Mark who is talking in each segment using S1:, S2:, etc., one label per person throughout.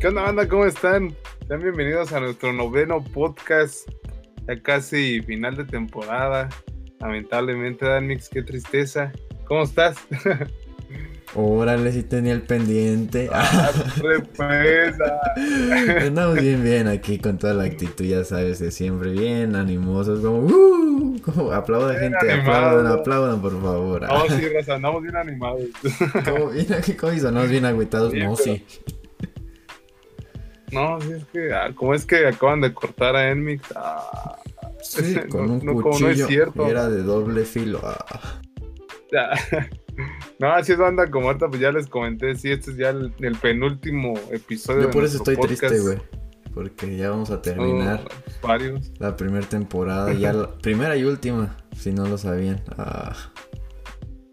S1: ¿Qué onda, banda? ¿Cómo están? Sean bienvenidos a nuestro noveno podcast. Ya casi final de temporada. Lamentablemente, Danix, qué tristeza. ¿Cómo estás?
S2: Órale, si tenía el pendiente.
S1: Ah.
S2: Andamos bien, bien aquí con toda la actitud, ya sabes, de siempre bien animosos, como, uh, como aplaudan gente,
S1: animado.
S2: aplaudan, aplaudan por favor.
S1: No, sí, andamos bien animados.
S2: ¿Cómo, bien, ¿Cómo hizo? ¿No? Bien agüitados, no,
S1: pero-
S2: sí.
S1: No, sí, es que, ah, como es que acaban de cortar a Enmix. Ah,
S2: Sí, con
S1: no-
S2: un
S1: no, como no es
S2: cuchillo
S1: cierto.
S2: y era de doble filo. ah.
S1: Ya. No, así es banda, como ahorita pues ya les comenté, sí, este es ya el, el penúltimo episodio.
S2: Yo
S1: de
S2: por eso estoy triste, güey. Porque ya vamos a terminar
S1: Oh, varios.
S2: la primera temporada, ya la primera y última, si no lo sabían. Ah.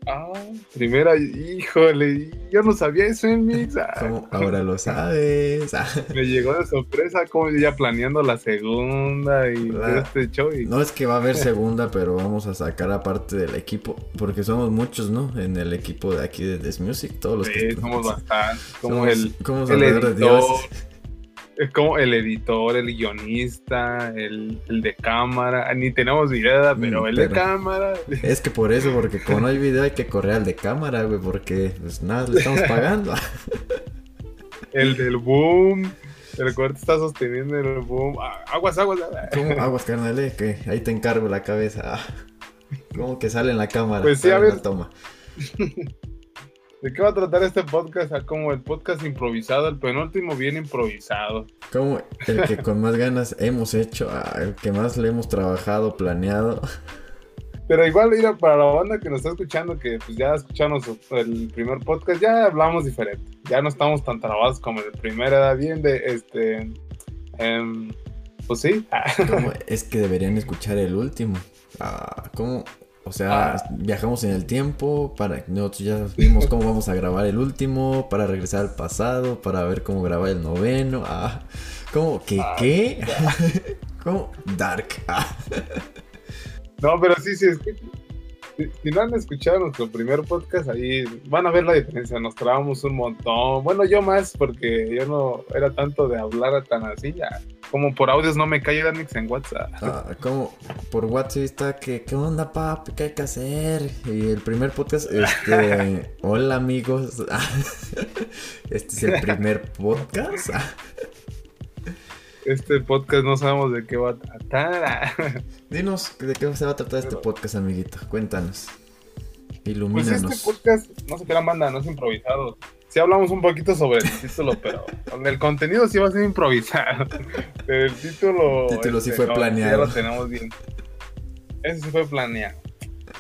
S1: Ah, primera, híjole, yo no sabía eso en mix. Ah,
S2: ¿Cómo ahora lo sabes? Ah.
S1: Me llegó de sorpresa, como yo ya planeando la segunda y
S2: La-
S1: este show. Y...
S2: No es que va a haber segunda, pero vamos a sacar aparte del equipo, porque somos muchos, ¿no? En el equipo de aquí de This Music, todos los
S1: Sí,
S2: que
S1: somos bastantes. Como
S2: somos-
S1: el,
S2: somos
S1: el
S2: de
S1: editor. Es como el editor, el guionista, el, el de cámara. Ni tenemos idea, pero
S2: Mm,
S1: el de
S2: pero-
S1: cámara.
S2: Es que por eso, porque como no hay video hay que correr al de cámara, güey, porque pues nada, le estamos pagando.
S1: El del boom. El cuarto está sosteniendo el boom. Ah, aguas, aguas.
S2: ¿Cómo aguas, carnal? eh? Que ahí te encargo la cabeza. Ah. ¿Cómo que sale en la cámara?
S1: Pues sí, a ver.
S2: toma.
S1: ¿De qué va a tratar este podcast? Ah, como el podcast improvisado, el penúltimo bien improvisado.
S2: Como el que con más ganas hemos hecho, ah, el que más le hemos trabajado, planeado.
S1: Pero igual, mira, para la banda que nos está escuchando, que pues ya escuchamos el primer podcast, ya hablamos diferente. Ya no estamos tan trabados como el primero, era bien de este. em, pues sí.
S2: ¿Cómo? Es que deberían escuchar el último. Ah, ¿Cómo? O sea,
S1: Ah.
S2: viajamos en el tiempo, para nosotros ya vimos cómo vamos a grabar el último, para regresar al pasado, para ver cómo grabar el noveno. Ah, ¿cómo? ¿Qué?
S1: Ah,
S2: ¿Qué? ¿Cómo? Dark. Ah.
S1: No, pero sí, sí, es que. Si, si no han escuchado nuestro primer podcast, ahí van a ver la diferencia. Nos trabamos un montón. Bueno, yo más, porque yo no era tanto de hablar tan así. Ya. Como por audios no me cae Danix en WhatsApp.
S2: Ah, ¿Cómo? Por WhatsApp está que, ¿qué onda, papi? ¿Qué hay que hacer? Y el primer podcast, este, hola amigos. Este es el primer podcast.
S1: Este podcast no sabemos de qué va a tratar.
S2: Dinos de qué se va a tratar este podcast, amiguito. Cuéntanos.
S1: Pues
S2: Ilumínanos.
S1: este podcast, no se crean banda, no es improvisado. Sí hablamos un poquito sobre el título, pero el contenido sí va a ser improvisado. El título...
S2: El título sí fue
S1: no,
S2: planeado.
S1: Ya lo tenemos bien. Ese sí fue planeado.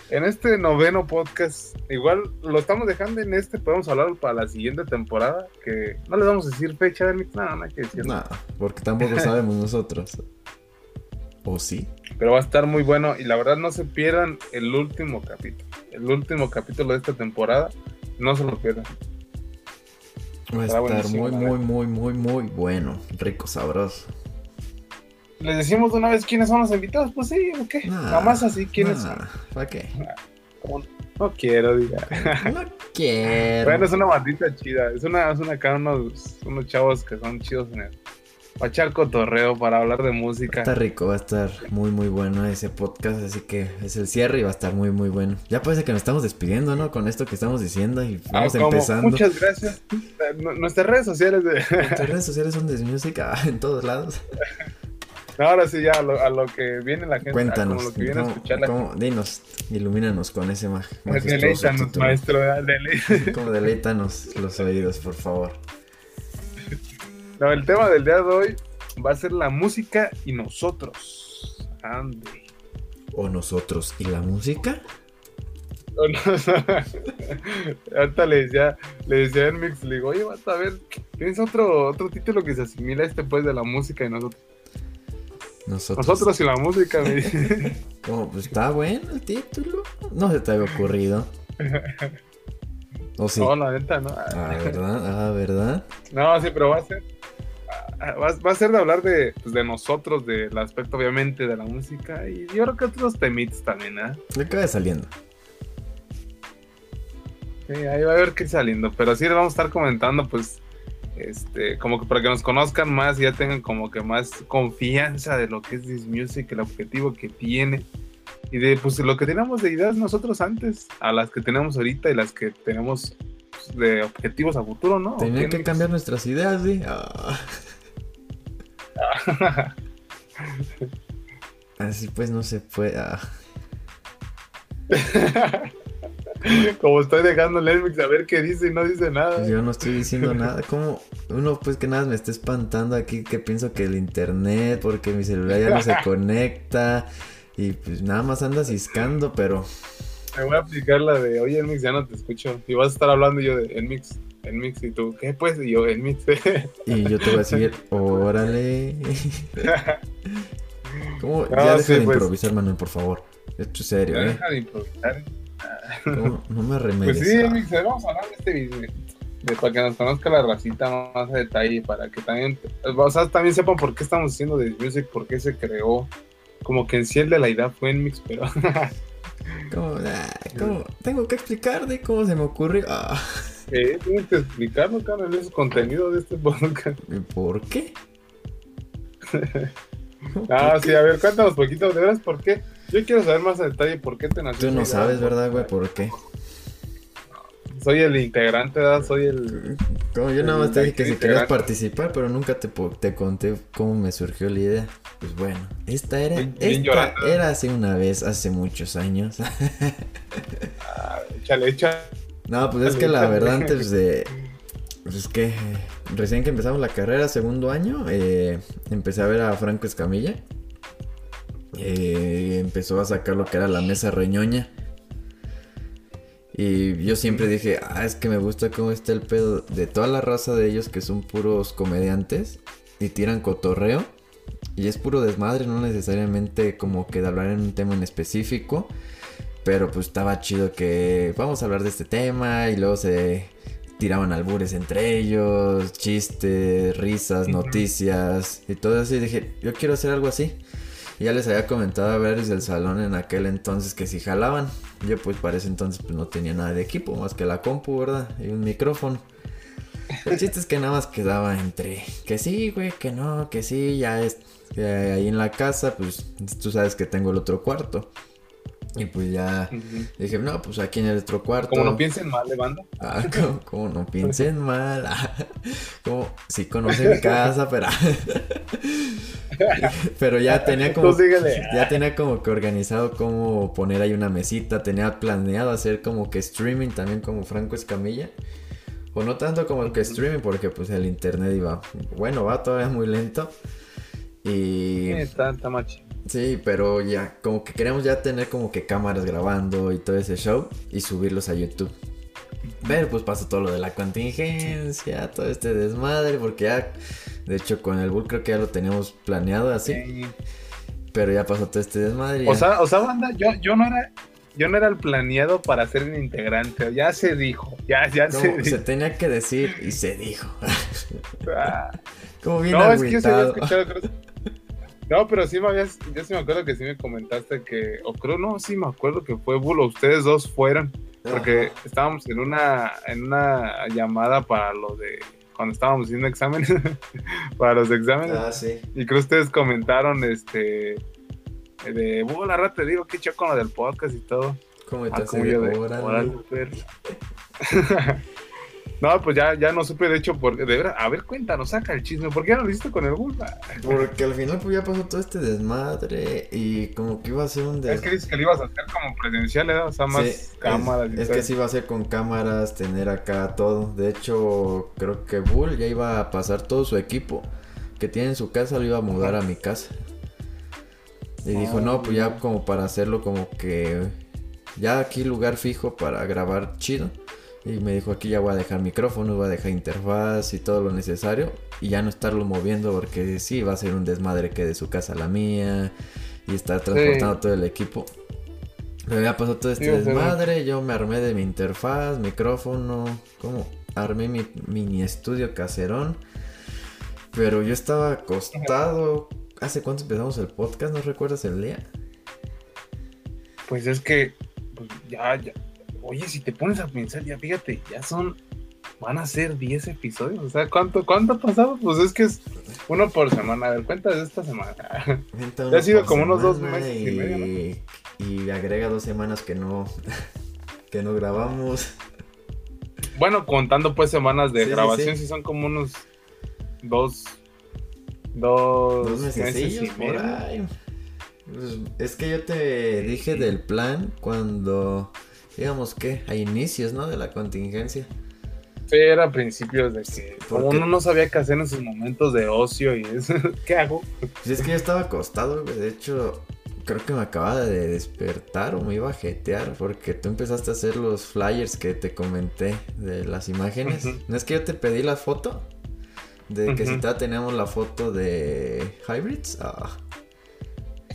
S1: En este noveno podcast, igual lo estamos dejando en este, podemos hablar para la siguiente temporada, que no les vamos a decir fecha, Denix, nada, no hay que decir.
S2: No, porque tampoco sabemos nosotros. ¿O sí?
S1: Pero va a estar muy bueno y la verdad no se pierdan el último capítulo. El último capítulo de esta temporada, no se lo pierdan.
S2: Va a estar muy, muy, muy, muy, muy bueno. Rico, sabroso.
S1: ¿Les decimos de una vez quiénes son los invitados? Pues sí, ¿o qué?
S2: Nah,
S1: Nada más así, ¿quiénes
S2: nah,
S1: son?
S2: ¿Para qué?
S1: No quiero, diga.
S2: No quiero.
S1: Bueno, es una bandita chida. Es una, es una acá unos, unos chavos que son chidos en el. Para echar cotorreo, para hablar de música.
S2: Está rico, va a estar muy muy bueno ese podcast, así que es el cierre y va a estar muy muy bueno. Ya parece que nos estamos despidiendo, ¿no? Con esto que estamos diciendo y
S1: Ah,
S2: vamos empezando.
S1: Muchas gracias. Eh, nu- Nuestras redes sociales de.
S2: Nuestras redes sociales son de música en todos lados.
S1: Ahora sí, ya a lo, a lo que viene la gente. a
S2: Cuéntanos,
S1: como lo que viene a
S2: ¿cómo-
S1: escuchar la
S2: cómo- dinos, ilumínanos con ese mag
S1: Deleítanos,
S2: título.
S1: maestro.
S2: Como deleítanos los oídos, por favor.
S1: No, el tema del día de hoy va a ser la música y nosotros. Ande.
S2: ¿O nosotros y la música?
S1: O no, Ahorita le decía, le decía a Enmix, le digo, oye, vas a ver, ¿tienes otro, otro título que se asimila a este pues de la música y nosotros?
S2: Nosotros.
S1: Nosotros y la música, me dice.
S2: ¿Cómo? Pues está bueno el título. No se te había ocurrido. ¿O sí?
S1: No, la neta, no.
S2: Ah, ¿verdad? Ah, ¿verdad?
S1: No, sí, pero va a ser. Va, va a ser de hablar de, pues, de nosotros, del aspecto obviamente de la música y yo creo que otros temitos también, ¿eh?
S2: Le acaba saliendo.
S1: Sí, ahí va a ver qué saliendo, pero sí le vamos a estar comentando pues este, como que para que nos conozcan más y ya tengan como que más confianza de lo que es This Music, el objetivo que tiene y de pues lo que teníamos de ideas nosotros antes a las que tenemos ahorita y las que tenemos pues, de objetivos a futuro, ¿no?
S2: Tenía que cambiar nuestras ideas, ¿sí? Ah. Así pues no se puede. Ah.
S1: Como estoy dejando el Elmix a ver qué dice y no dice nada.
S2: Yo no estoy diciendo nada. Como uno, pues que nada me está espantando aquí que pienso que el internet, porque mi celular ya no se conecta. Y pues nada más anda ciscando, pero.
S1: Me voy a aplicar la de, oye, Elmix, ya no te escucho. Y vas a estar hablando yo de Elmix, Elmix, y tú, ¿qué pues? Y yo, Elmix.
S2: y yo te voy a decir, órale. ¿Cómo? ya deja de pues. improvisar, Manuel, por favor. Esto es serio, ¿eh?
S1: Deja de improvisar.
S2: No, no me remedes.
S1: Pues sí, Elmix, vamos a hablar de este video. De, para que nos conozca la racita más a detalle, para que también, o sea, también sepan por qué estamos haciendo The Music, por qué se creó, como que en sí el de la idea fue en mix, pero.
S2: Ah, ¿Cómo, Tengo que explicar de cómo se me ocurrió. Ah.
S1: Eh, tienes que explicarlo, carnal, es contenido de este podcast.
S2: ¿Por qué?
S1: ah, sí, a ver, cuéntanos poquito, de veras, ¿por qué? Yo quiero saber más a detalle por qué te nació.
S2: Tú no sabes, ¿verdad, güey? ¿Por qué?
S1: Soy el integrante, ¿verdad? Soy el.
S2: Como yo nada más te dije que si querías participar, pero nunca te, te conté cómo me surgió la idea. Pues bueno, esta era, esta era hace una vez, hace muchos años.
S1: ah, échale, échale.
S2: No, pues es que la verdad antes de... Pues es que recién que empezamos la carrera, segundo año, eh, empecé a ver a Franco Escamilla. Eh, empezó a sacar lo que era la mesa reñoña. Y yo siempre dije, ah, es que me gusta cómo está el pedo de toda la raza de ellos que son puros comediantes y tiran cotorreo. Y es puro desmadre, no necesariamente como que de hablar en un tema en específico. Pero pues estaba chido que vamos a hablar de este tema y luego se tiraban albures entre ellos, chistes, risas, noticias y todo eso. Y dije, yo quiero hacer algo así. Y ya les había comentado a ver desde el salón en aquel entonces que si jalaban. Yo pues para ese entonces pues no tenía nada de equipo más que la compu, ¿verdad? Y un micrófono. El chiste es que nada más quedaba entre que sí, güey, que no, que sí, ya es ahí en la casa, pues tú sabes que tengo el otro cuarto. Y pues ya dije, no, pues aquí en el otro cuarto.
S1: Como no piensen mal de banda.
S2: Ah, como, no piensen mal. como sí conoce mi casa, pero. pero ya tenía como. Ya tenía como que organizado cómo poner ahí una mesita. Tenía planeado hacer como que streaming también como Franco Escamilla. O no tanto como que streaming, porque pues el internet iba. Bueno, va todavía muy lento. Y...
S1: Está, está
S2: Sí, pero ya, como que queremos ya tener como que cámaras grabando y todo ese show y subirlos a YouTube. Pero pues pasa todo lo de la contingencia, todo este desmadre, porque ya, de hecho con el Bull creo que ya lo teníamos planeado así. Pero ya pasó todo este desmadre.
S1: O sea, o sea, banda, yo, yo no era, yo no era el planeado para ser un integrante, ya se dijo, ya, ya se dijo.
S2: Se tenía que decir y se dijo. Ah. como bien
S1: no, es que yo se había escuchado, no, pero sí me habías, yo sí me acuerdo que sí me comentaste que, o creo, no, sí me acuerdo que fue Bulo, ustedes dos fueron, porque estábamos en una, en una llamada para lo de, cuando estábamos haciendo exámenes, para los exámenes.
S2: Ah, sí.
S1: Y creo que ustedes comentaron, este, de, Bulo, la rata, te digo, qué con lo del podcast y todo.
S2: ¿Cómo te ah, como yo de,
S1: No, pues ya, ya no supe, de hecho, porque de verdad, a ver, cuéntanos, saca el chisme, ¿por qué ya no lo hiciste con el Bulba?
S2: Porque al final pues ya pasó todo este desmadre y como que iba a ser un
S1: Es que dices que lo ibas a hacer como presencial, ¿eh? O sea, más cámaras.
S2: Es, es que sí iba a ser con cámaras, tener acá todo. De hecho, creo que Bull ya iba a pasar todo su equipo que tiene en su casa, lo iba a mudar a mi casa. Y dijo, no, pues ya como para hacerlo como que ya aquí lugar fijo para grabar chido. Y me dijo, aquí ya voy a dejar micrófono, voy a dejar interfaz y todo lo necesario. Y ya no estarlo moviendo porque sí, va a ser un desmadre que de su casa a la mía. Y estar transportando todo el equipo. Pero ya pasó todo este desmadre, yo me armé de mi interfaz, micrófono, como armé mi mini estudio caserón. Pero yo estaba acostado. ¿Hace cuánto empezamos el podcast? ¿No recuerdas el día?
S1: Pues es que pues ya, ya, Oye, si te pones a pensar, ya fíjate, ya son van a ser 10 episodios. O sea, ¿cuánto, cuánto ha pasado? Pues es que es uno por semana. A ver, cuenta de esta semana.
S2: ha sido como unos dos meses y, medio. Y agrega dos semanas que no, que no grabamos.
S1: Bueno, contando pues semanas de grabación, sí, son como unos dos, dos,
S2: dos meses y medio. Pues, es que yo te dije del plan cuando, digamos que, a inicios, ¿no? De la contingencia.
S1: Sí, era a principios de que como uno no sabía qué hacer en sus momentos de ocio y eso, ¿qué hago?
S2: Pues es que yo estaba acostado, güey. De hecho, creo que me acababa de despertar o me iba a jetear porque tú empezaste a hacer los flyers que te comenté de las imágenes. ¿No es que yo te pedí la foto? De que si ya teníamos la foto de Hybrids. Ah.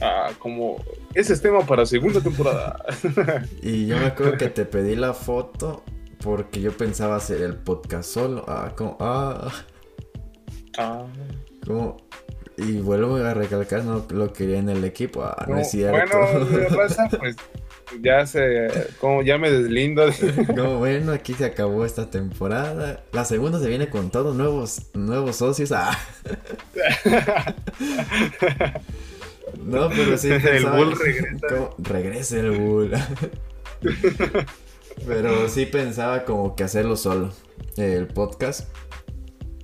S1: Ah. como ese es tema para segunda temporada.
S2: y yo me acuerdo que te pedí la foto porque yo pensaba hacer el podcast solo. Ah, como, ah. Ah. Como, y vuelvo a recalcar, no lo quería en el equipo. Ah, no, es cierto.
S1: Bueno, raza, pues ya se. Como ya me deslindo.
S2: No, bueno, aquí se acabó esta temporada. La segunda se viene con todos nuevos, nuevos socios. Ah. No, pero sí.
S1: el Bull regresa.
S2: Regrese el Bull. Pero sí pensaba como que hacerlo solo. El podcast.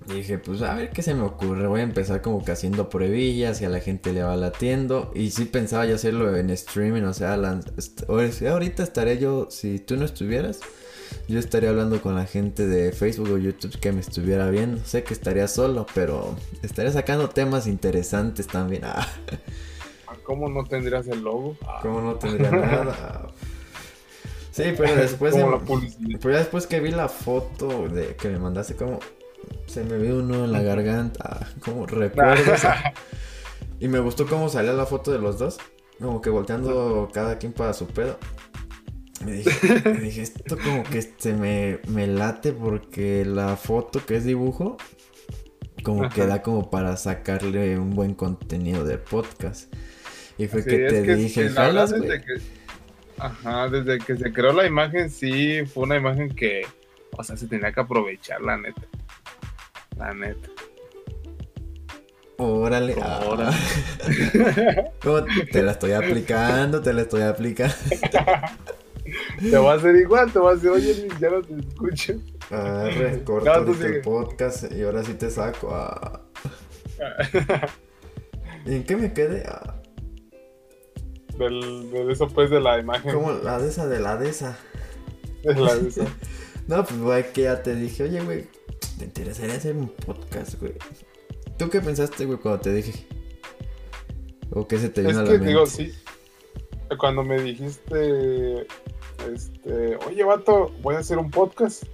S2: Y dije, pues a ver qué se me ocurre. Voy a empezar como que haciendo pruebillas y a la gente le va latiendo. Y sí pensaba ya hacerlo en streaming, o sea, ahorita estaré yo, si tú no estuvieras, yo estaría hablando con la gente de Facebook o YouTube que me estuviera viendo. Sé que estaría solo, pero estaría sacando temas interesantes también. Ah.
S1: ¿Cómo no tendrías el logo?
S2: ¿Cómo no tendría nada? Sí, pero después, pero después que vi la foto de que me mandaste como se me vio uno en la garganta, como recuerdos. y me gustó cómo salía la foto de los dos, como que volteando cada quien para su pedo. Me dije, esto como que se me, me late porque la foto que es dibujo, como que da como para sacarle un buen contenido de podcast. Y fue que te dije,
S1: jalas, desde que, Ajá, desde que se creó la imagen, sí, fue una imagen que, o sea, se tenía que aprovechar, la neta. La neta.
S2: Órale. Ahora. te la estoy aplicando, te la estoy aplicando.
S1: te va a hacer igual, te va a hacer, oye, ya no te escucho.
S2: Ah, recorta el podcast y ahora sí te saco. Ah. ¿Y en qué me quedé? Ah.
S1: Del, de eso pues de la imagen.
S2: Como la de esa de la de esa.
S1: De la de esa.
S2: no, pues güey, que ya te dije, oye, güey, ¿Te interesaría hacer un podcast, güey? ¿Tú qué pensaste, güey, cuando te dije? ¿O qué se te vino a la mente? digo, sí.
S1: Cuando me dijiste, este, oye, vato, voy a hacer un podcast.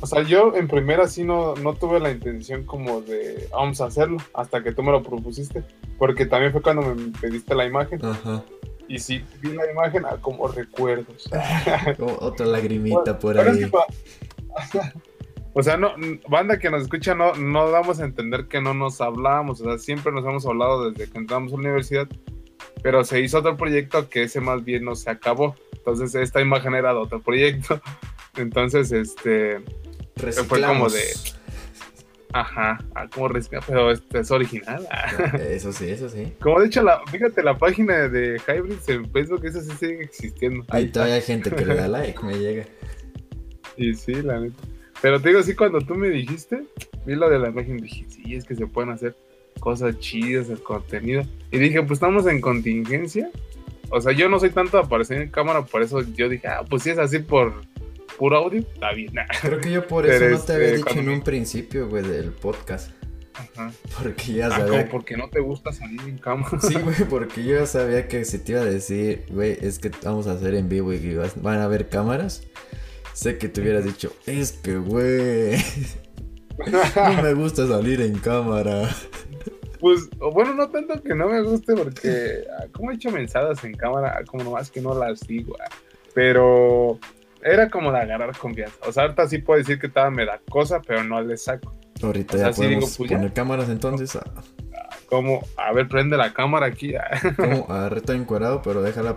S1: O sea, yo en primera sí no, no tuve la intención como de, vamos a hacerlo, hasta que tú me lo propusiste. Porque también fue cuando me pediste la imagen. Ajá. Y sí, vi la imagen ah, como recuerdos.
S2: Como otra lagrimita por ahí.
S1: O sea, no, banda que nos escucha, no, no damos a entender que no nos hablábamos, o sea, siempre nos hemos hablado desde que entramos a la universidad, pero se hizo otro proyecto que ese más bien no se acabó. Entonces, esta imagen era de otro proyecto. Entonces, este. Fue como de. Ajá, ah, como reciclar, pero este es original.
S2: Eso sí, eso sí.
S1: Como de hecho, la, fíjate, la página de Hybrids en Facebook, esa sí sigue existiendo.
S2: Ahí todavía hay gente que le da like, me llega.
S1: Y sí, la neta. Pero te digo, sí, cuando tú me dijiste, vi lo de la imagen, dije, sí, es que se pueden hacer cosas chidas, el contenido. Y dije, pues estamos en contingencia. O sea, yo no soy tanto de aparecer en cámara, por eso yo dije, ah, pues si es así por puro audio, está bien.
S2: Creo que yo por eso no te había este, dicho en un principio, güey, del podcast. Ajá. Porque ya ah, sabía.
S1: porque no te gusta salir en cámara.
S2: Sí, güey, porque yo ya sabía que si te iba a decir, güey, es que vamos a hacer en vivo y van a haber cámaras. Sé que te hubieras dicho, es que, güey, no me gusta salir en cámara.
S1: Pues, bueno, no tanto que no me guste, porque ah, como he hecho mensadas en cámara, como nomás que no las digo, ah, pero era como de agarrar confianza. O sea, ahorita sí puedo decir que todavía me da cosa, pero no le saco.
S2: Ahorita ya podemos pues poner cámaras entonces. Ah.
S1: Como, a ver, prende la cámara aquí.
S2: Como, a encuadrado, pero déjala.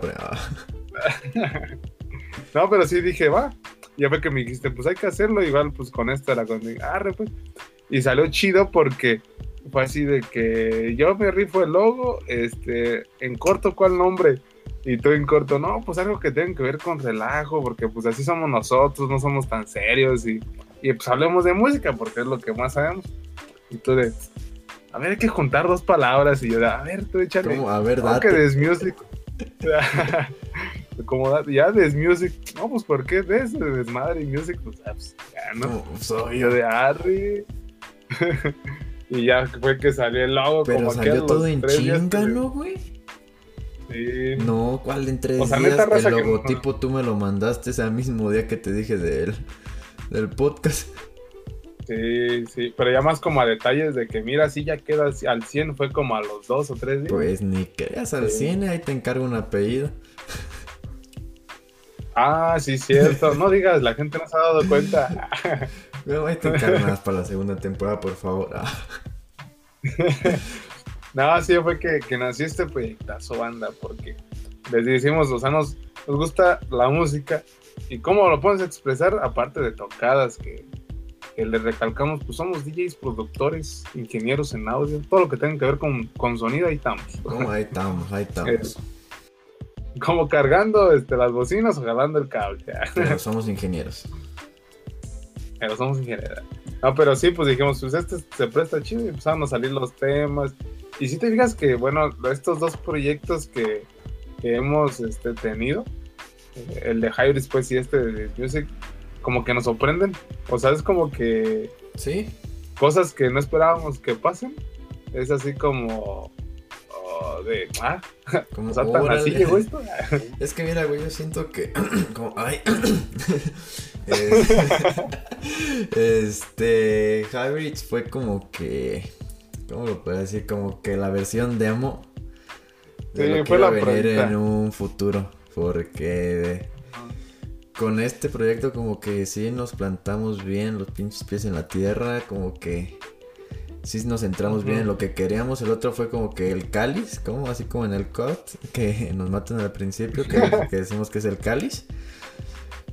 S1: no, pero sí dije, va, ya fue que me dijiste, pues hay que hacerlo, igual pues con esta la con arre pues. Y salió chido porque fue así de que yo me rifo el logo, este, en corto, ¿cuál nombre? Y tú en corto, no, pues algo que tenga que ver con relajo, porque pues así somos nosotros, no somos tan serios y, y pues hablemos de música, porque es lo que más sabemos. Y tú de, a ver, hay que juntar dos palabras y yo de, a ver, tú échale.
S2: ¿Cómo? A ver,
S1: ¿Cómo
S2: date.
S1: que Desmusic? Como da- ya Desmusic, no, pues ¿por qué Des? De desmadre y music, pues, ah, pues, ya, ¿no?
S2: No, pues,
S1: Y
S2: obvio.
S1: yo de Arri. y ya fue que salió el logo.
S2: Pero
S1: como
S2: salió todo en chinga, ¿no, güey?
S1: Sí.
S2: No, ¿cuál en tres
S1: O sea,
S2: días? el
S1: no-
S2: logotipo tú me lo mandaste ese mismo día que te dije del, del podcast.
S1: Sí, sí, pero ya más como a detalles de que mira, si ya queda al 100, fue como a los dos o tres días.
S2: Pues ni creas al
S1: Sí.
S2: cine, ahí te encargo un apellido.
S1: Ah, sí, cierto. No digas, la gente no se ha dado cuenta.
S2: Pero ahí te encargo más para la segunda temporada, por favor. Ah,
S1: No, sí, fue que, que nació este proyectazo banda, porque les decimos, o sea, nos, gusta la música y cómo lo podemos expresar, aparte de tocadas, que, que les recalcamos, pues somos DJs, productores, ingenieros en audio, todo lo que tenga que ver con, con sonido, ahí estamos.
S2: ¿cómo? ahí estamos, ahí estamos.
S1: Como cargando este, las bocinas o jalando el cable.
S2: Pero somos ingenieros.
S1: pero somos ingenieros. No, pero sí, pues dijimos, pues este se presta chido y empezaron a salir los temas. Y si te fijas que, bueno, estos dos proyectos que, que hemos este, tenido, eh, el de Hybrid pues y este de Music, como que nos sorprenden. O sea, es como que
S2: ¿Sí?
S1: cosas que no esperábamos que pasen. Es así como oh, de, ah,
S2: Como,
S1: o sea, tan así llegó esto.
S2: Es que mira, güey, yo siento que. como, ay. Es- este. Hybrids fue como que. ¿Cómo lo puedo decir? Como que la versión demo. De
S1: Sí,
S2: lo que
S1: fue
S2: iba a venir en un futuro. Porque. Con este proyecto, como que sí nos plantamos bien los pinches pies en la tierra. Como que. Sí nos centramos bien en lo que queríamos. El otro fue como que el cáliz, como así como en el cut, que nos matan al principio, que, que decimos que es el cáliz.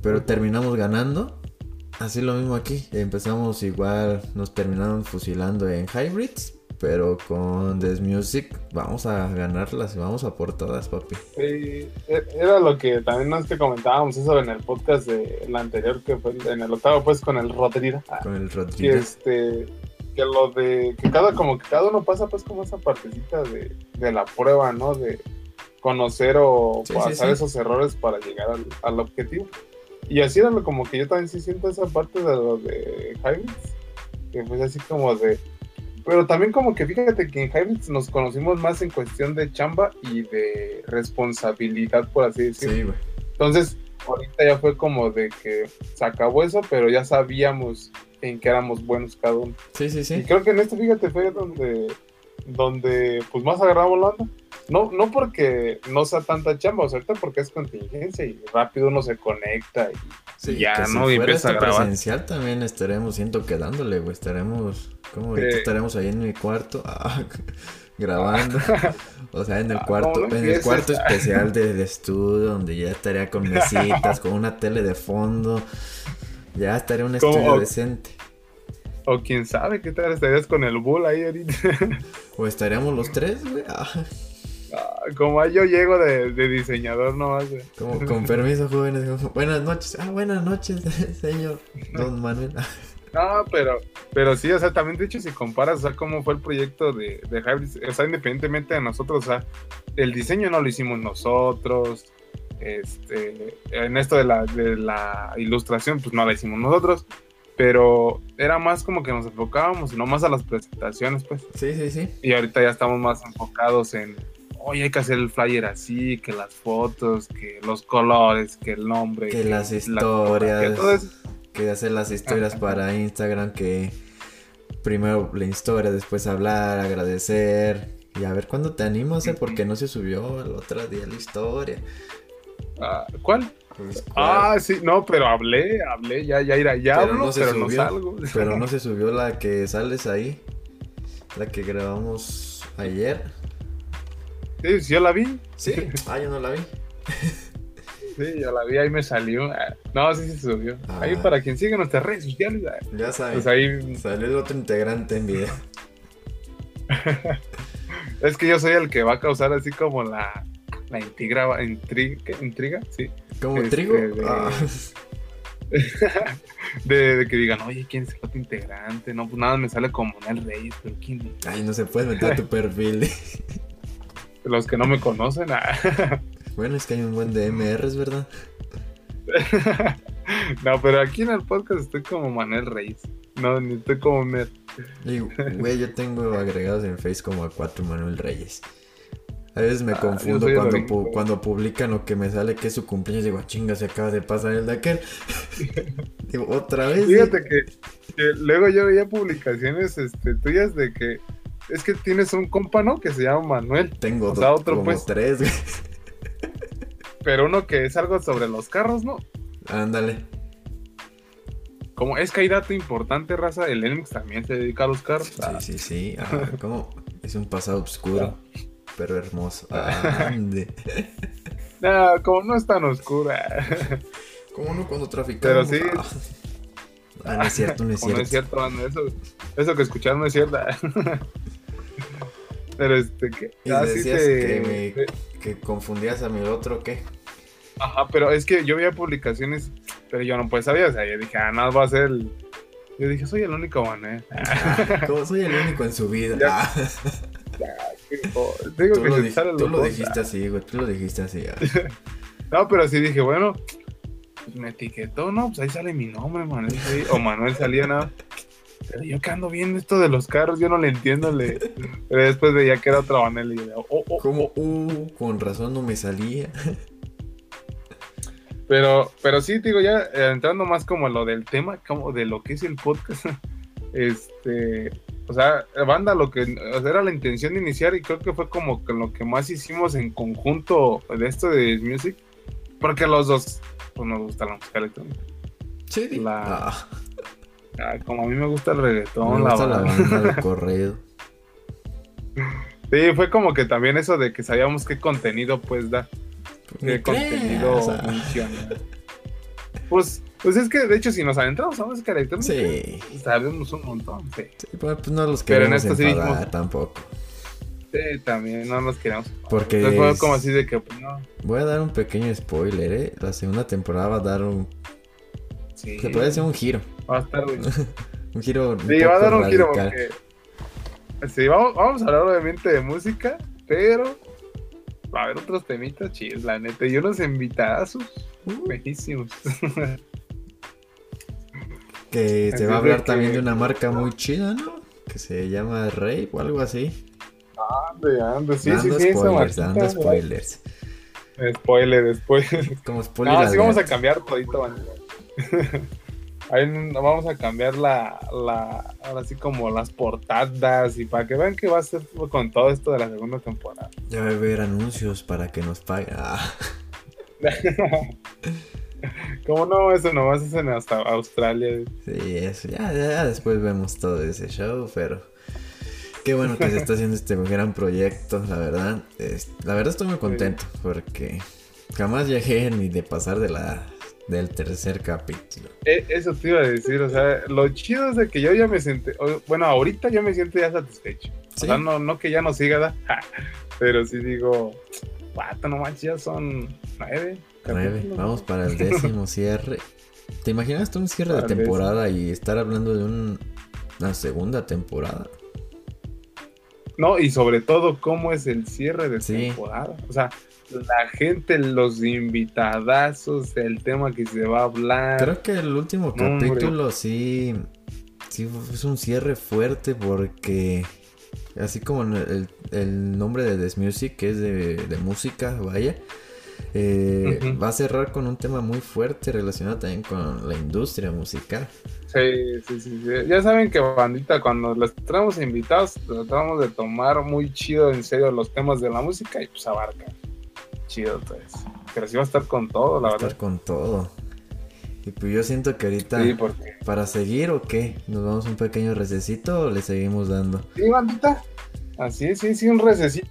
S2: Pero terminamos ganando. Así lo mismo aquí. Empezamos igual, nos terminaron fusilando en Hybrids. Pero con This Music vamos a ganarlas y vamos a por todas, papi.
S1: Sí, e- era lo que también nos que comentábamos eso en el podcast de el anterior que fue en el octavo pues con el Rodrigo.
S2: Con el
S1: Y
S2: Rodríguez.
S1: este que lo de que cada como que cada uno pasa pues como esa partecita de, de la prueba, ¿no? De conocer o
S2: Sí,
S1: pasar
S2: sí.
S1: esos errores para llegar al, al objetivo. Y así era lo como que yo también sí siento esa parte de lo de Hybrids, que pues así como de pero también como que fíjate que en Hybrids nos conocimos más en cuestión de chamba y de responsabilidad, por así decirlo.
S2: Sí, güey.
S1: Entonces, ahorita ya fue como de que se acabó eso, pero ya sabíamos en qué éramos buenos cada uno.
S2: Sí, sí,
S1: Y
S2: sí.
S1: creo que en este, fíjate, fue donde, donde pues más agarramos la onda. No, no porque no sea tanta chamba, o sea, ahorita porque es contingencia y rápido uno se conecta y
S2: Sí,
S1: ya,
S2: que si
S1: ¿no? Y
S2: fuera
S1: empieza a
S2: este
S1: grabar.
S2: presencial también estaremos, siento que dándole, güey. Estaremos, como ahorita estaremos ahí en mi cuarto ah, grabando. O sea, en el
S1: Ah,
S2: cuarto,
S1: no, no
S2: en el cuarto especial de, de estudio, donde ya estaría con mesitas, con una tele de fondo. Ya estaría un estudio decente.
S1: O quién sabe qué tal estarías con el bull ahí ahorita.
S2: O estaríamos los tres, güey. ah,
S1: Ah, Como ahí yo llego de, de diseñador nomás. güey.
S2: como, con permiso, jóvenes. Buenas noches. Ah, buenas noches, señor Don Manuel. Ah,
S1: No, pero, pero sí, o sea, también de hecho si comparas, o sea, cómo fue el proyecto de, de Hybrid, o sea, independientemente de nosotros, o sea, el diseño no lo hicimos nosotros, este, en esto de la, de la ilustración, pues no la hicimos nosotros, pero era más como que nos enfocábamos, no más a las presentaciones, pues,
S2: Sí, sí, sí.
S1: y ahorita ya estamos más enfocados en, oye, hay que hacer el flyer así, que las fotos, que los colores, que el nombre,
S2: Que las
S1: la
S2: historias.
S1: fotografía, todo eso.
S2: que hacer las historias para Instagram que primero la historia, después hablar, agradecer y a ver cuándo te animo a hacer porque no se subió el otro día la historia.
S1: Ah, ¿Cuál?
S2: Pues,
S1: Ah, sí, no, pero hablé, hablé, ya, ya irá, ya
S2: Pero
S1: hablo,
S2: no se
S1: pero no
S2: subió.
S1: salgo.
S2: pero no se subió la que sales ahí, la que grabamos ayer.
S1: Sí, yo la vi.
S2: Sí, ah, yo no la vi.
S1: Sí, yo la vi, ahí me salió. No, sí, sí se subió. Ahí
S2: Ah.
S1: para quien sigue nuestras redes sociales. ah,
S2: Ya saben.
S1: Pues ahí,
S2: Salió el otro integrante en video.
S1: es que yo soy el que va a causar así como la, la intriga, intriga, ¿qué? ¿Intriga? Sí.
S2: ¿Como
S1: Este,
S2: trigo?
S1: de-
S2: Ah,
S1: De, de que digan, oye, ¿quién es el otro integrante? No, pues nada, me sale como Monel Reyes, pero ¿quién?
S2: Ay, no se puede meter a tu perfil.
S1: Los que no me conocen. ah.
S2: Bueno, es que hay un buen de MRs, ¿verdad?
S1: no, pero aquí en el podcast estoy como Manuel Reyes. No, ni estoy como Mer.
S2: Güey, yo tengo agregados en Face como a cuatro Manuel Reyes. A veces me
S1: Ah,
S2: confundo cuando,
S1: original.
S2: pu- cuando publican lo que me sale que es su cumpleaños. Digo, "Ah, chinga, se acaba de pasar el de aquel. digo, otra vez.
S1: Fíjate que, que luego yo veía publicaciones este, tuyas de que es que tienes un compa, ¿no? Que se llama Manuel,
S2: Tengo
S1: o sea,
S2: dos-
S1: otro,
S2: como
S1: pues.
S2: tres, güey.
S1: pero uno que es algo sobre los carros, ¿no?
S2: Ándale.
S1: Como es que hay dato importante, raza, el Elmix también se dedica a los carros. Ah,
S2: Sí, sí, sí. Ah, ¿Cómo? Es un pasado oscuro, pero hermoso. Ande.
S1: no, como no es tan oscura.
S2: ¿Cómo no cuando traficamos?
S1: Pero sí.
S2: Ah. Ah, no es cierto, no es
S1: Como
S2: cierto.
S1: no es cierto, banda, eso, eso que escucharon no es cierto. Pero este, que
S2: Y
S1: ah, sí
S2: decías
S1: te-
S2: que, me- que confundías a mi otro, ¿qué?
S1: Ajá, pero es que yo veía publicaciones, pero yo no pues sabía, o sea, yo dije, ah, nada, va a ser el... Yo dije, soy el único.
S2: Ah, como soy el único en su vida.
S1: Ya. Digo
S2: tú
S1: que
S2: lo,
S1: se
S2: di-
S1: salen
S2: tú
S1: los
S2: lo
S1: dos,
S2: dijiste así, güey. Tú lo dijiste así.
S1: No, pero sí dije, bueno, me etiquetó, no, pues ahí sale mi nombre, Manuel. sí, O Manuel salía nada. Pero yo que ando viendo esto de los carros, yo no le entiendo. Le... Pero después veía que era otra Manuel y yo, oh, oh,
S2: Como, uh, con razón no me salía.
S1: Pero, pero sí, digo, ya eh, entrando más como lo del tema, como de lo que es el podcast, este, o sea, banda, lo que o sea, era la intención de iniciar y creo que fue como que lo que más hicimos en conjunto de esto de Music, porque los dos, pues nos gusta la música electrónica.
S2: Sí,
S1: La-
S2: Ah,
S1: Ah, como a mí me gusta el
S2: me
S1: reggaetón, la
S2: gusta la
S1: banda.
S2: banda de corrido.
S1: Sí, fue como que también eso de que sabíamos qué contenido pues da. Qué contenido funciona. Pues, pues es que de hecho si nos adentramos a música electrónica,
S2: Sí.
S1: sabemos un montón. Sí,
S2: Sí, pues pues no los
S1: Pero en
S2: queremos
S1: esto sí dijimos-
S2: tampoco.
S1: Sí, también no nos queremos.
S2: Porque
S1: Entonces fue
S2: es-
S1: como así de que, pues no.
S2: voy a dar un pequeño spoiler, ¿eh? La segunda temporada va a dar un...
S1: Sí,
S2: Se puede decir un giro.
S1: va a estar bien.
S2: Un giro un
S1: Sí, va a dar un giro porque. Sí, vamos, vamos a hablar obviamente de música, pero va a haber otros temitas chidos, la neta. Y unos invitadazos
S2: Uh. que se
S1: Así
S2: va a hablar
S1: que-
S2: también de una marca muy chida, ¿no? Que se llama Rey o algo así.
S1: ande, ande, sí,
S2: dando
S1: sí, sí, esa
S2: spoilers,
S1: marquita,
S2: dando spoilers.
S1: Spoiler, spoiler.
S2: Como spoiler.
S1: No, sí vamos a cambiar todito. Ahí no- vamos a cambiar la, la, ahora sí como las portadas y para que vean que va a ser con todo esto de la segunda temporada.
S2: Ya va a haber anuncios para que nos paguen. Ah,
S1: Como no, eso nomás es en hasta Australia.
S2: sí, eso. Ya, ya, después vemos todo ese show, pero. Qué bueno que se está haciendo este gran proyecto, la verdad. Es- la verdad estoy muy contento porque jamás llegué ni de pasar de la del tercer capítulo.
S1: E- Eso te iba a decir, o sea, lo chido es de que yo ya me siento, bueno, ahorita yo me siento ya satisfecho.
S2: Sí.
S1: O sea, no, no que ya no siga, ¿da? pero sí digo, pato, no manches, ya son nueve.
S2: Nueve, vamos para el décimo cierre. ¿Te imaginas tú un cierre de temporada y estar hablando de un- una segunda temporada?
S1: No, y sobre todo, cómo es el cierre de
S2: Sí.
S1: temporada. O sea, la gente, los invitadazos, el tema que se va a hablar.
S2: Creo que el último
S1: hombre.
S2: capítulo sí, sí es un cierre fuerte porque así como el, el nombre de This Music, que es de, de música, vaya, eh, va a cerrar con un tema muy fuerte relacionado también con la industria musical.
S1: Sí, sí, sí, sí. Ya saben que, bandita, cuando les traemos invitados, tratamos de tomar muy chido en serio los temas de la música y pues abarca. Chido, pues. Pero sí va a estar con todo, la
S2: Va a
S1: verdad.
S2: estar con todo. Y pues yo siento que ahorita,
S1: Sí, porque.
S2: para seguir o qué, nos vamos un pequeño recesito o le seguimos dando.
S1: Sí, bandita. Así es, sí, sí, un recesito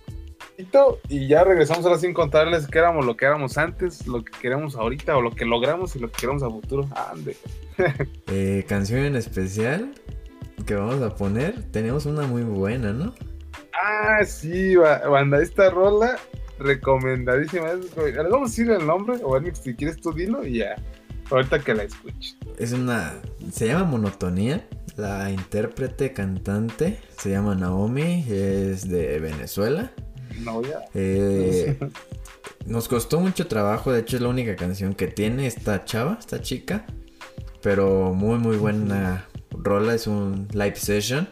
S1: y ya regresamos ahora sin contarles que éramos lo que éramos antes, lo que queremos ahorita o lo que logramos y lo que queremos a futuro. Ande.
S2: eh, canción en especial que vamos a poner, tenemos una muy buena, ¿no?
S1: Ah, sí, banda, esta rola recomendadísima. ¿Le vamos a decir el nombre? O si quieres tú dilo y ya. Ahorita que la escuches.
S2: Es una. Se llama Monotonía. La intérprete cantante se llama Naomi. Es de Venezuela.
S1: No, ya.
S2: Eh, nos costó mucho trabajo. De hecho, es la única canción que tiene esta chava, esta chica. Pero muy, muy buena rola. Es un live session.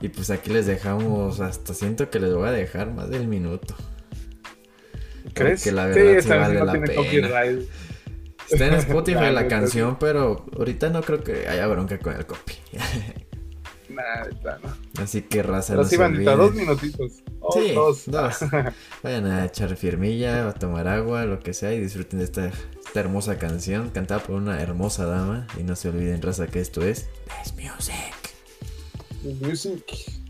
S2: Y pues aquí les dejamos. Hasta siento que les voy a dejar más del minuto.
S1: ¿Crees?
S2: Que la verdad sí, vale la pena. Está en Spotify la canción, pero ahorita no creo que haya bronca con el copy.
S1: No.
S2: Así que raza,
S1: no se dos minutitos.
S2: sí, dos. Vayan a echar firmilla, a tomar agua, lo que sea, y disfruten de esta, esta hermosa canción, cantada por una hermosa dama. Y no se olviden, raza, que esto es This Music.
S1: Music.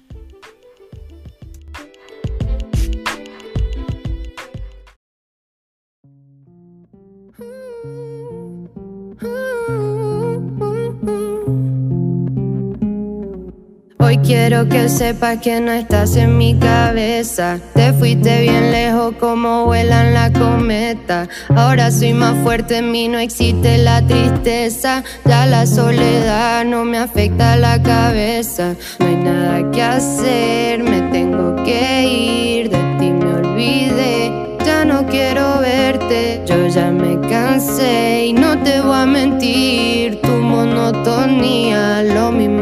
S3: Hoy quiero que sepas que no estás en mi cabeza. Te fuiste bien lejos como vuelan la cometa. Ahora soy más fuerte en mí, no existe la tristeza. Ya la soledad no me afecta la cabeza. No hay nada que hacer, me tengo que ir. De ti me olvidé, ya no quiero verte. Yo ya me cansé y no te voy a mentir. Tu monotonía, lo mismo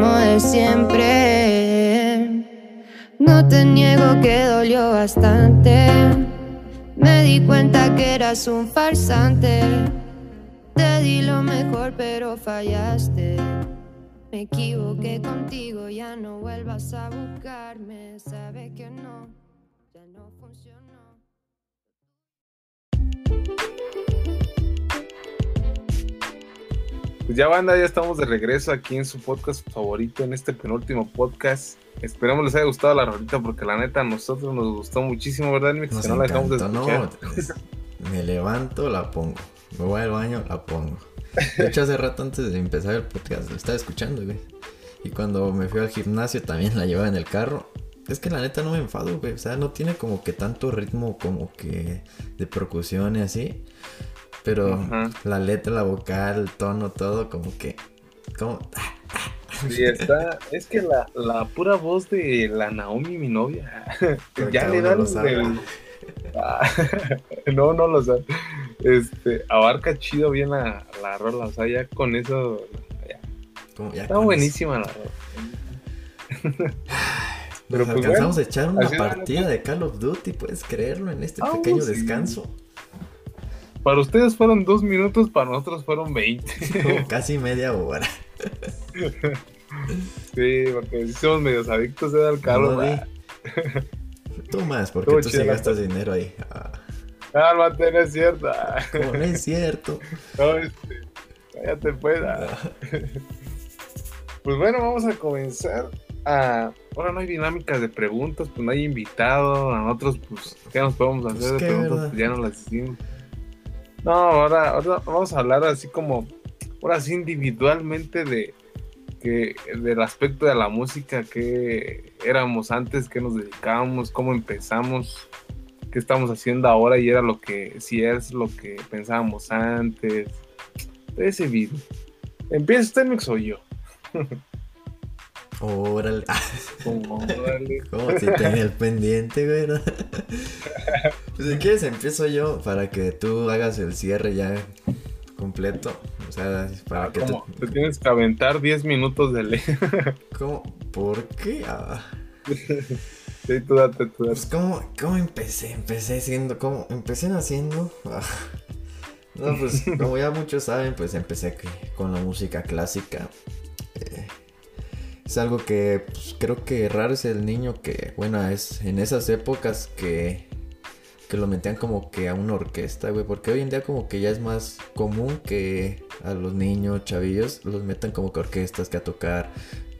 S3: No te niego que dolió bastante. Me di cuenta que eras un farsante. Te di lo mejor, pero fallaste. Me equivoqué contigo, ya no vuelvas a buscarme. Sabes que no, ya no funcionó.
S1: Pues ya banda, ya estamos de regreso aquí en su podcast favorito, en este penúltimo podcast. Esperamos les haya gustado la rolita porque la neta a nosotros nos gustó muchísimo, ¿verdad, Mix?
S2: que no la dejamos de escuchar. me levanto, la pongo. Me voy al baño, la pongo. De hecho, hace rato antes de empezar el podcast lo estaba escuchando, güey. Y cuando me fui al gimnasio también la llevaba en el carro. Es que la neta no me enfado, güey. O sea, no tiene como que tanto ritmo como que de percusión y así. Pero la letra, la vocal, el tono, todo como que... Como...
S1: Sí, está. Es que la, la pura voz de la Naomi, mi novia, ya le da el. Ah, no, no lo sabe. Este, abarca chido bien la, la rola. O sea, ya con eso. Ya. está buenísima la rola.
S2: Pero pues alcanzamos a echar una partida de Call of Duty, puedes creerlo, en este ah, pequeño descanso.
S1: Para ustedes fueron dos minutos, para nosotros fueron veinte.
S2: casi media hora.
S1: Sí, porque somos medios adictos al carro.
S2: tú más, porque tú sí gastas dinero ahí.
S1: Ah. Cálmate, no es cierto.
S2: no es cierto.
S1: No, este, cállate pues. Ah. Pues bueno, vamos a comenzar a... Ahora no hay dinámicas de preguntas, pues no hay invitado, a nosotros pues, ¿qué nos podemos hacer pues de preguntas? Pues ya no las hicimos. No, ahora, ahora vamos a hablar así como, ahora sí individualmente de, que, del aspecto de la música, que éramos antes, qué nos dedicábamos, cómo empezamos, qué estamos haciendo ahora y era lo que, si es lo que pensábamos antes. Ese video. ¿Empieza usted, Mix, o yo?
S2: Órale. Órale. Como si tenía el pendiente, güey. pues si quieres empiezo yo para que tú hagas el cierre ya completo. O sea, para ah, que.
S1: Te tienes que aventar 10 minutos de ley.
S2: ¿Cómo? ¿Por qué? Ah.
S1: sí, tú date, tú date.
S2: Pues, ¿cómo, ¿cómo empecé? Empecé siendo, ¿cómo? Empecé haciendo... Ah. No, pues como ya muchos saben, pues empecé con la música clásica. Eh, es algo que pues, creo que raro es el niño que, bueno, es en esas épocas que, que lo metían como que a una orquesta, güey, porque hoy en día como que ya es más común que a los niños, chavillos, los metan como que orquestas que a tocar,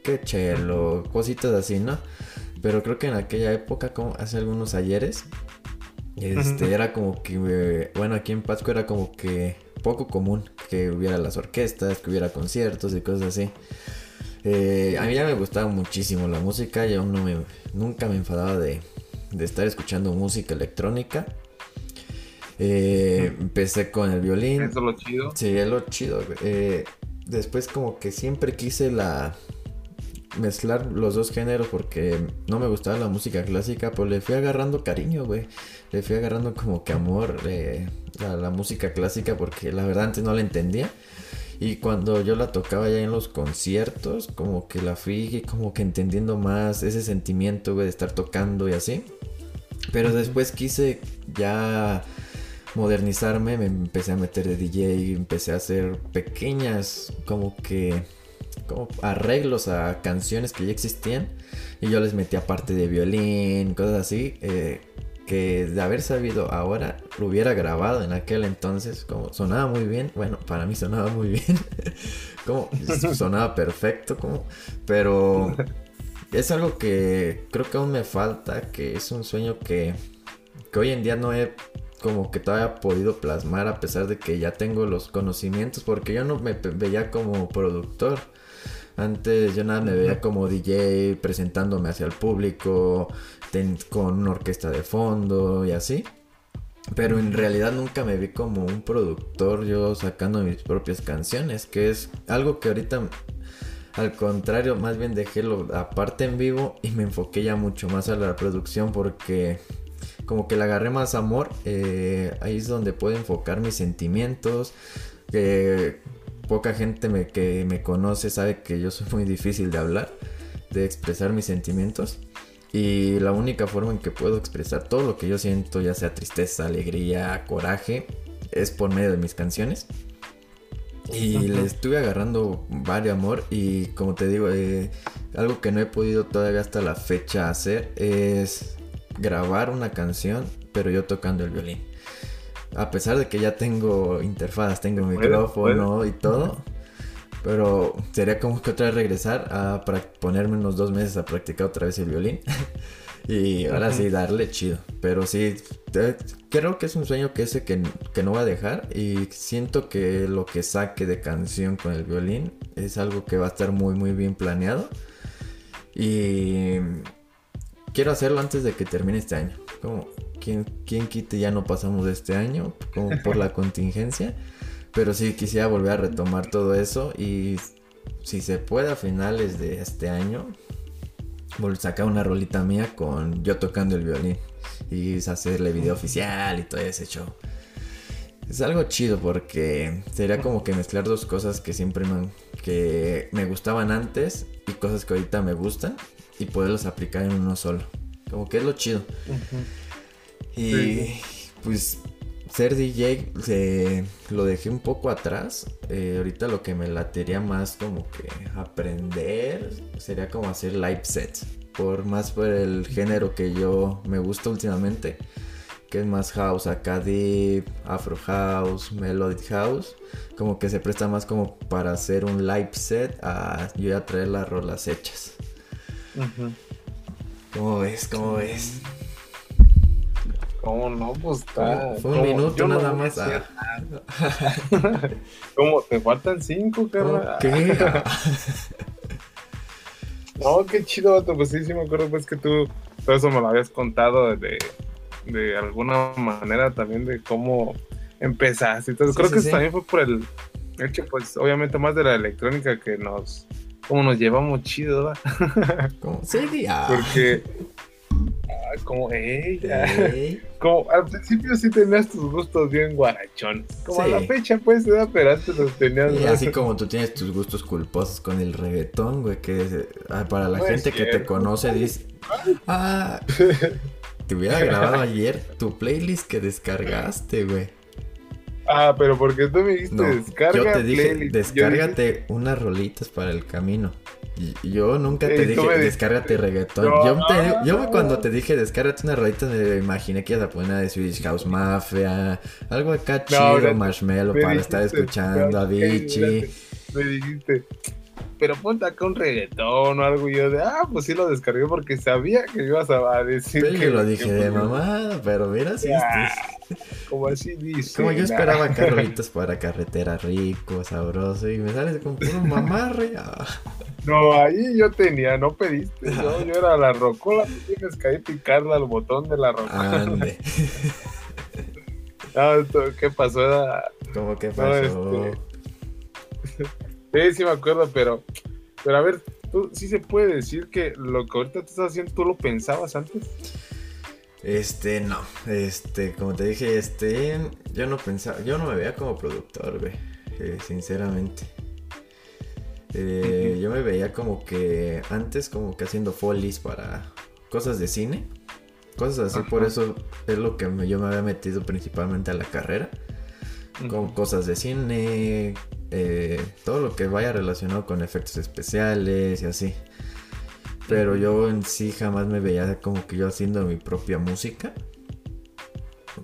S2: que cello, cositas así, ¿no? Pero creo que en aquella época, como hace algunos ayeres, Este, era como que, eh, bueno, aquí en Pascua era como que poco común que hubiera las orquestas, que hubiera conciertos y cosas así. Eh, a mí ya me gustaba muchísimo la música, yo no me, nunca me enfadaba de, de estar escuchando música electrónica. Eh, empecé con el violín.
S1: Eso es lo chido.
S2: Sí, es lo chido. Eh, después como que siempre quise la mezclar los dos géneros porque no me gustaba la música clásica, pero le fui agarrando cariño, güey. Le fui agarrando como que amor eh, a la música clásica porque la verdad antes no la entendía. Y cuando yo la tocaba ya en los conciertos, como que la fui como que entendiendo más ese sentimiento, güey, de estar tocando y así. Pero después quise ya modernizarme, me empecé a meter de DJ, empecé a hacer pequeñas como que como arreglos a canciones que ya existían y yo les metí parte de violín, cosas así, eh, que de haber sabido ahora lo hubiera grabado en aquel entonces, como sonaba muy bien, bueno, para mí sonaba muy bien, como sonaba perfecto, como, pero es algo que creo que aún me falta, que es un sueño que, que hoy en día no he como que todavía podido plasmar a pesar de que ya tengo los conocimientos porque yo no me veía como productor. Antes yo nada me veía como DJ presentándome hacia el público con una orquesta de fondo y así. Pero en realidad nunca me vi como un productor yo sacando mis propias canciones, que es algo que ahorita al contrario, más bien dejé lo aparte en vivo y me enfoqué ya mucho más a la producción porque como que le agarré más amor. Eh, ahí es donde puedo enfocar mis sentimientos. Que poca gente me, que me conoce sabe que yo soy muy difícil de hablar, de expresar mis sentimientos. Y la única forma en que puedo expresar todo lo que yo siento, ya sea tristeza, alegría, coraje, es por medio de mis canciones. Y le estuve agarrando varios amor y como te digo, eh, algo que no he podido todavía hasta la fecha hacer es grabar una canción, pero yo tocando el violín. A pesar de que ya tengo interfaz, tengo micrófono y todo. Pero sería como que otra vez regresar a ponerme unos dos meses a practicar otra vez el violín. y ahora sí, darle chido. Pero sí, creo que es un sueño que ese que, que, no va a dejar. Y siento que lo que saque de canción con el violín es algo que va a estar muy, muy bien planeado. Y quiero hacerlo antes de que termine este año. Como, ¿quién, quién quite ya no pasamos de este año? Como por la contingencia. Pero sí quisiera volver a retomar todo eso y si se puede a finales de este año, sacar una rolita mía con yo tocando el violín y hacerle video oficial y todo ese show. Es algo chido porque sería como que mezclar dos cosas que siempre me, que me gustaban antes y cosas que ahorita me gustan y poderlos aplicar en uno solo. Como que es lo chido. Y pues ser DJ se, lo dejé un poco atrás. Eh, ahorita lo que me latería más como que aprender sería como hacer live sets. Por más por el género que yo me gusta últimamente. Que es más house, acá deep, afro house, melody house. Como que se presta más como para hacer un live set a yo ya traer las rolas hechas. ¿Cómo ves? ¿Cómo ves?
S1: ¿Cómo no? Pues está.
S2: Fue un minuto nada más. Ah.
S1: ¿Cómo? ¿Te faltan cinco, carnal?
S2: ¿Qué?
S1: no, qué chido, Pues sí, sí me acuerdo pues que tú todo eso me lo habías contado de, de alguna manera también de cómo empezaste. Entonces creo que eso también fue por el hecho, pues obviamente más de la electrónica que nos como nos llevamos chido, ¿verdad?
S2: Como, sí,
S1: ah. Porque, ah, como, ella. Como al principio sí tenías tus gustos bien guarachones. Como a la fecha, pues, ¿verdad? Pero antes los tenías.
S2: Y así como tú tienes tus gustos culposos con el reggaetón, güey, que ah, para la gente que te conoce dice. Ah, te hubiera grabado ayer tu playlist que descargaste, güey.
S1: Ah, pero porque tú me dijiste descarga.
S2: Yo te dije, descárgate unas rolitas para el camino. Yo nunca te dije, descárgate reggaetón. yo, yo cuando te dije, descárgate unas rolitas, me imaginé que ibas a poner de Swedish House Mafia, algo acá chido, marshmallow, para estar escuchando a Vichy.
S1: Me dijiste, pero ponte acá un reggaetón o algo. Y yo de, ah, pues sí lo descargué porque sabía que ibas a decir
S2: Pero
S1: que.
S2: lo dije
S1: que-
S2: de mamá, pero mira, sí.
S1: Ah. Como así dice.
S2: Como yo esperaba carrolitos para carretera rico, sabroso, y me sales con puro mamarre. ah.
S1: No, ahí yo tenía, no pediste. Yo, yo era la rocola, tienes que ahí picarle al botón de la rocola.
S2: Ande.
S1: Ah, esto, ¿Qué pasó? Era-
S2: ¿Cómo que
S1: No,
S2: pasó?
S1: este, Sí, sí me acuerdo, pero, pero a ver, tú sí se puede decir que lo que ahorita tú estás haciendo, tú lo pensabas antes.
S2: Este, no. Este, como te dije, este, yo no pensaba, yo no me veía como productor, güey. eh, sinceramente. Eh. Yo me veía como que antes, como que haciendo folies para cosas de cine. Cosas así,
S1: Ajá.
S2: por eso es lo que yo me había metido principalmente a la carrera. Con cosas de cine, eh, todo lo que vaya relacionado con efectos especiales y así. Pero yo en sí jamás me veía como que yo haciendo mi propia música.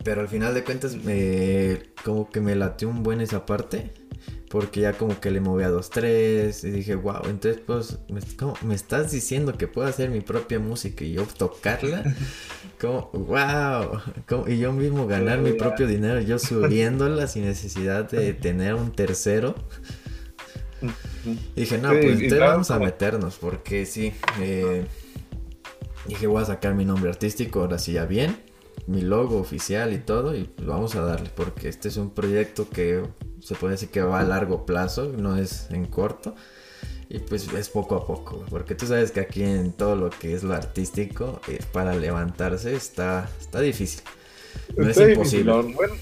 S2: Pero al final de cuentas me como que me latió un buen esa parte. Porque ya como que le movía dos, tres. Y dije, wow, entonces pues me, ¿cómo me estás diciendo que puedo hacer mi propia música y yo tocarla. Como, wow. Y yo mismo ganar mi propio dinero, yo subiéndola sin necesidad de tener un tercero. Y dije, no, pues entonces vamos a meternos, porque sí. eh, dije, voy a sacar mi nombre artístico, ahora sí ya bien, mi logo oficial y todo, y pues vamos a darle, porque este es un proyecto que se puede decir que va a largo plazo, no es en corto. Y pues es poco a poco, porque tú sabes que aquí en todo lo que es lo artístico, eh, para levantarse está, está difícil. No
S1: Está
S2: es imposible.
S1: dificilón. Bueno,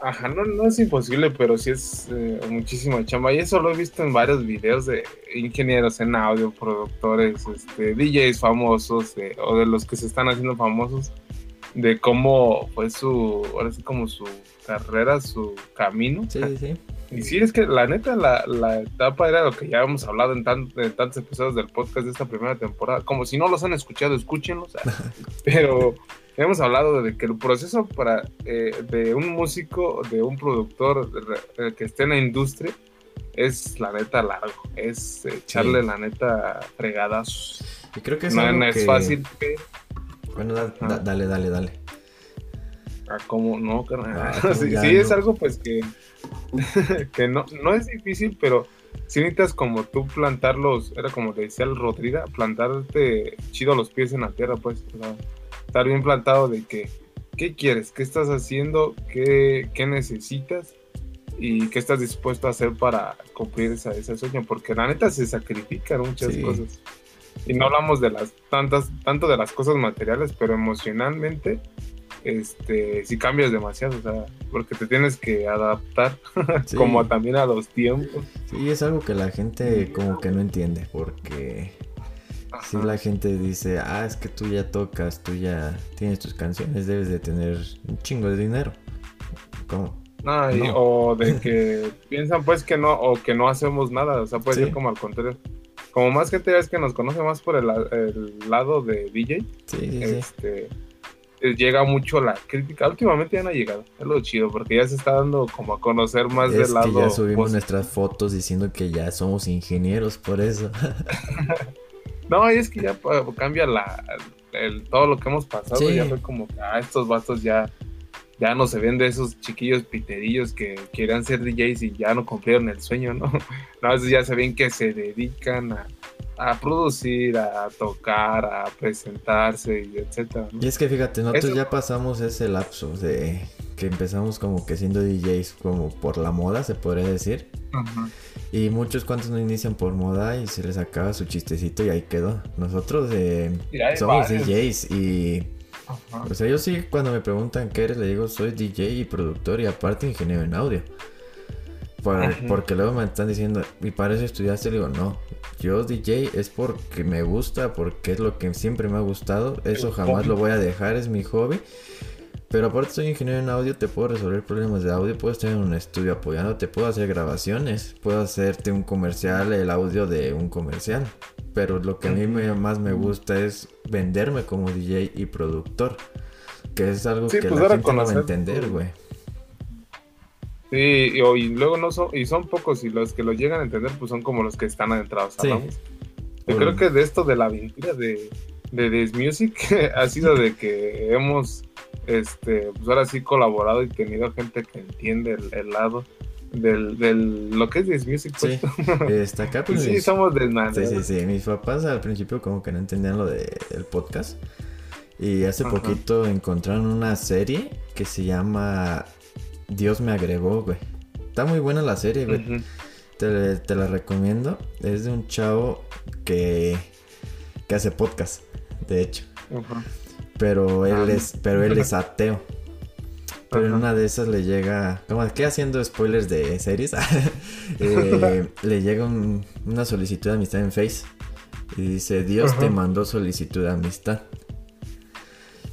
S1: ajá, no, no es imposible, pero sí es eh, muchísima chamba. Y eso lo he visto en varios videos de ingenieros en audio, productores, este, DJs famosos eh, o de los que se están haciendo famosos, de cómo fue su, ahora sí como su carrera, su camino.
S2: Sí, sí, sí.
S1: Y sí, es que la neta, la, la etapa era lo que ya hemos hablado en, tan- en tantos episodios del podcast de esta primera temporada. Como si no los han escuchado, escúchenlos. ah. Pero hemos hablado de que el proceso para eh, de un músico, de un productor de- de- que esté en la industria, es la neta largo. Es eh, echarle la neta fregadas.
S2: Y creo que es
S1: No,
S2: algo
S1: no es
S2: que-
S1: fácil que...
S2: Bueno, da-
S1: Ajá.
S2: da- dale, dale, dale.
S1: Ah, ¿cómo no? carnal?
S2: Ah, ¿cómo
S1: sí, sí, es
S2: no?
S1: algo pues que, que no, no es difícil, pero si necesitas como tú plantarlos, era como te decía el Rodriga, plantarte chido los pies en la tierra, pues, estar bien plantado de que, ¿qué quieres? ¿Qué estás haciendo? ¿Qué, qué necesitas? ¿Y qué estás dispuesto a hacer para cumplir esa, ese sueño? Porque la neta se sacrifican muchas
S2: Sí.
S1: cosas. Y no hablamos de las tantas, tanto de las cosas materiales, pero emocionalmente este, si cambias demasiado, o sea, porque te tienes que adaptar
S2: Sí.
S1: como también a los tiempos.
S2: Sí, es algo que la gente como que no entiende, porque si la gente dice, ah, es que tú ya tocas, tú ya tienes tus canciones, debes de tener un chingo de dinero. ¿Cómo?
S1: No, y-
S2: No.
S1: O de que piensan pues que no, o que no hacemos nada, o sea, puede
S2: Sí.
S1: ser como al contrario. Como más gente es que nos conoce más por el, la- el lado de DJ,
S2: Sí, sí, sí.
S1: este eh, llega mucho la crítica. Últimamente ya no ha llegado, es lo chido, porque ya se está dando como a conocer más
S2: Es
S1: del
S2: que
S1: lado.
S2: ya subimos nuestras fotos diciendo que ya somos ingenieros por eso.
S1: No, y es que ya cambia la, el, todo lo que hemos pasado.
S2: Sí.
S1: Ya fue como que ah, estos vatos ya, ya no se ven de esos chiquillos piterillos que querían ser DJs y ya no cumplieron el sueño, ¿no? No, ya se ven que se dedican a, a producir, a tocar, a presentarse y etcétera. ¿no?
S2: Y es que fíjate, nosotros
S1: Eso-
S2: ya pasamos ese lapso de que empezamos como que siendo DJs como por la moda, se podría decir. Y muchos cuantos no inician por moda y se les acaba su chistecito y ahí quedó. Nosotros eh, somos
S1: varios.
S2: DJs y...
S1: Ajá.
S2: O sea, yo sí cuando me preguntan qué eres, le digo soy DJ y productor y aparte ingeniero en audio. Por- porque luego me están diciendo, ¿y para eso estudiaste? Le digo, no, yo DJ es porque me gusta, porque es lo que siempre me ha gustado. Eso jamás lo voy a dejar, es mi hobby. Pero aparte soy ingeniero en audio, te puedo resolver problemas de audio, puedo estar en un estudio apoyándote, puedo hacer grabaciones, puedo hacerte un comercial, el audio de un comercial. Pero lo que a mí me- más me gusta es venderme como DJ y productor. Que es algo
S1: Sí,
S2: que
S1: pues
S2: la gente no va a entender,
S1: tu-
S2: güey.
S1: Sí, y, luego no son, y son pocos, y los que lo llegan a entender, pues son como los que están adentrados
S2: Sí.
S1: Yo creo que de esto de la aventura de, de This Music ha sido de que hemos, este, pues ahora sí colaborado y tenido gente que entiende el, el lado del, del, lo que es This Music.
S2: Sí,
S1: Pues.
S2: este, acá pues
S1: sí,
S2: mis-
S1: somos
S2: sí, sí, sí, mis papás al principio como que no entendían lo del podcast y hace
S1: Ajá.
S2: poquito encontraron una serie que se llama Dios me agregó, güey. Está muy buena la serie, güey. Te, te la recomiendo. Es de un chavo que, que hace podcast, de hecho. Pero él
S1: Ah.
S2: es, pero él es ateo. Pero en una de esas le llega, como que haciendo spoilers de series, Eh, le llega un- una solicitud de amistad en Face y dice Dios te mandó solicitud de amistad.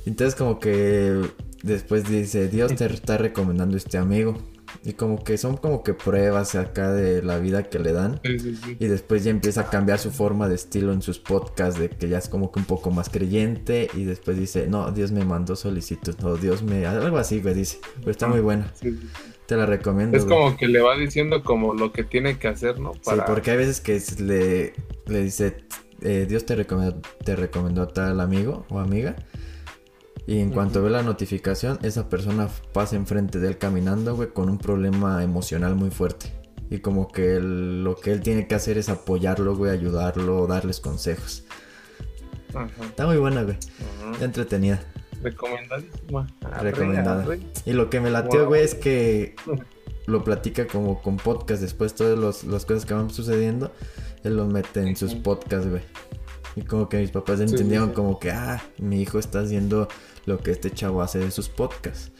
S2: Entonces como que después dice Dios te está recomendando este amigo y como que son como que pruebas acá de la vida que le dan.
S1: Sí, sí, sí.
S2: Y después ya empieza a cambiar su forma de estilo en sus podcasts, de que ya es como que un poco más creyente. Y después dice, no, Dios me mandó solicitud, no, Dios me... Algo así, güey, dice. Pero está muy buena, te la recomiendo.
S1: Es
S2: güey.
S1: como que le va diciendo como lo que tiene que hacer, ¿no?
S2: Sí, porque hay veces que le, le dice, eh, Dios te recomendó, te recomendó a tal amigo o amiga. Y en cuanto ve la notificación, esa persona pasa enfrente de él caminando, güey, con un problema emocional muy fuerte. Y como que él- lo que él tiene que hacer es apoyarlo, güey, ayudarlo, darles consejos. Está muy buena, güey. Está entretenida.
S1: Recomendadísima.
S2: Recomendada.
S1: arre.
S2: Y lo que me latió,
S1: Wow.
S2: güey, es que lo platica como con podcast. Después todas las cosas que van sucediendo, él lo mete en sus podcasts, güey. Y como que mis papás
S1: Sí, sí,
S2: entendieron
S1: sí.
S2: como que, ah, mi hijo está haciendo lo que este chavo hace de sus podcasts.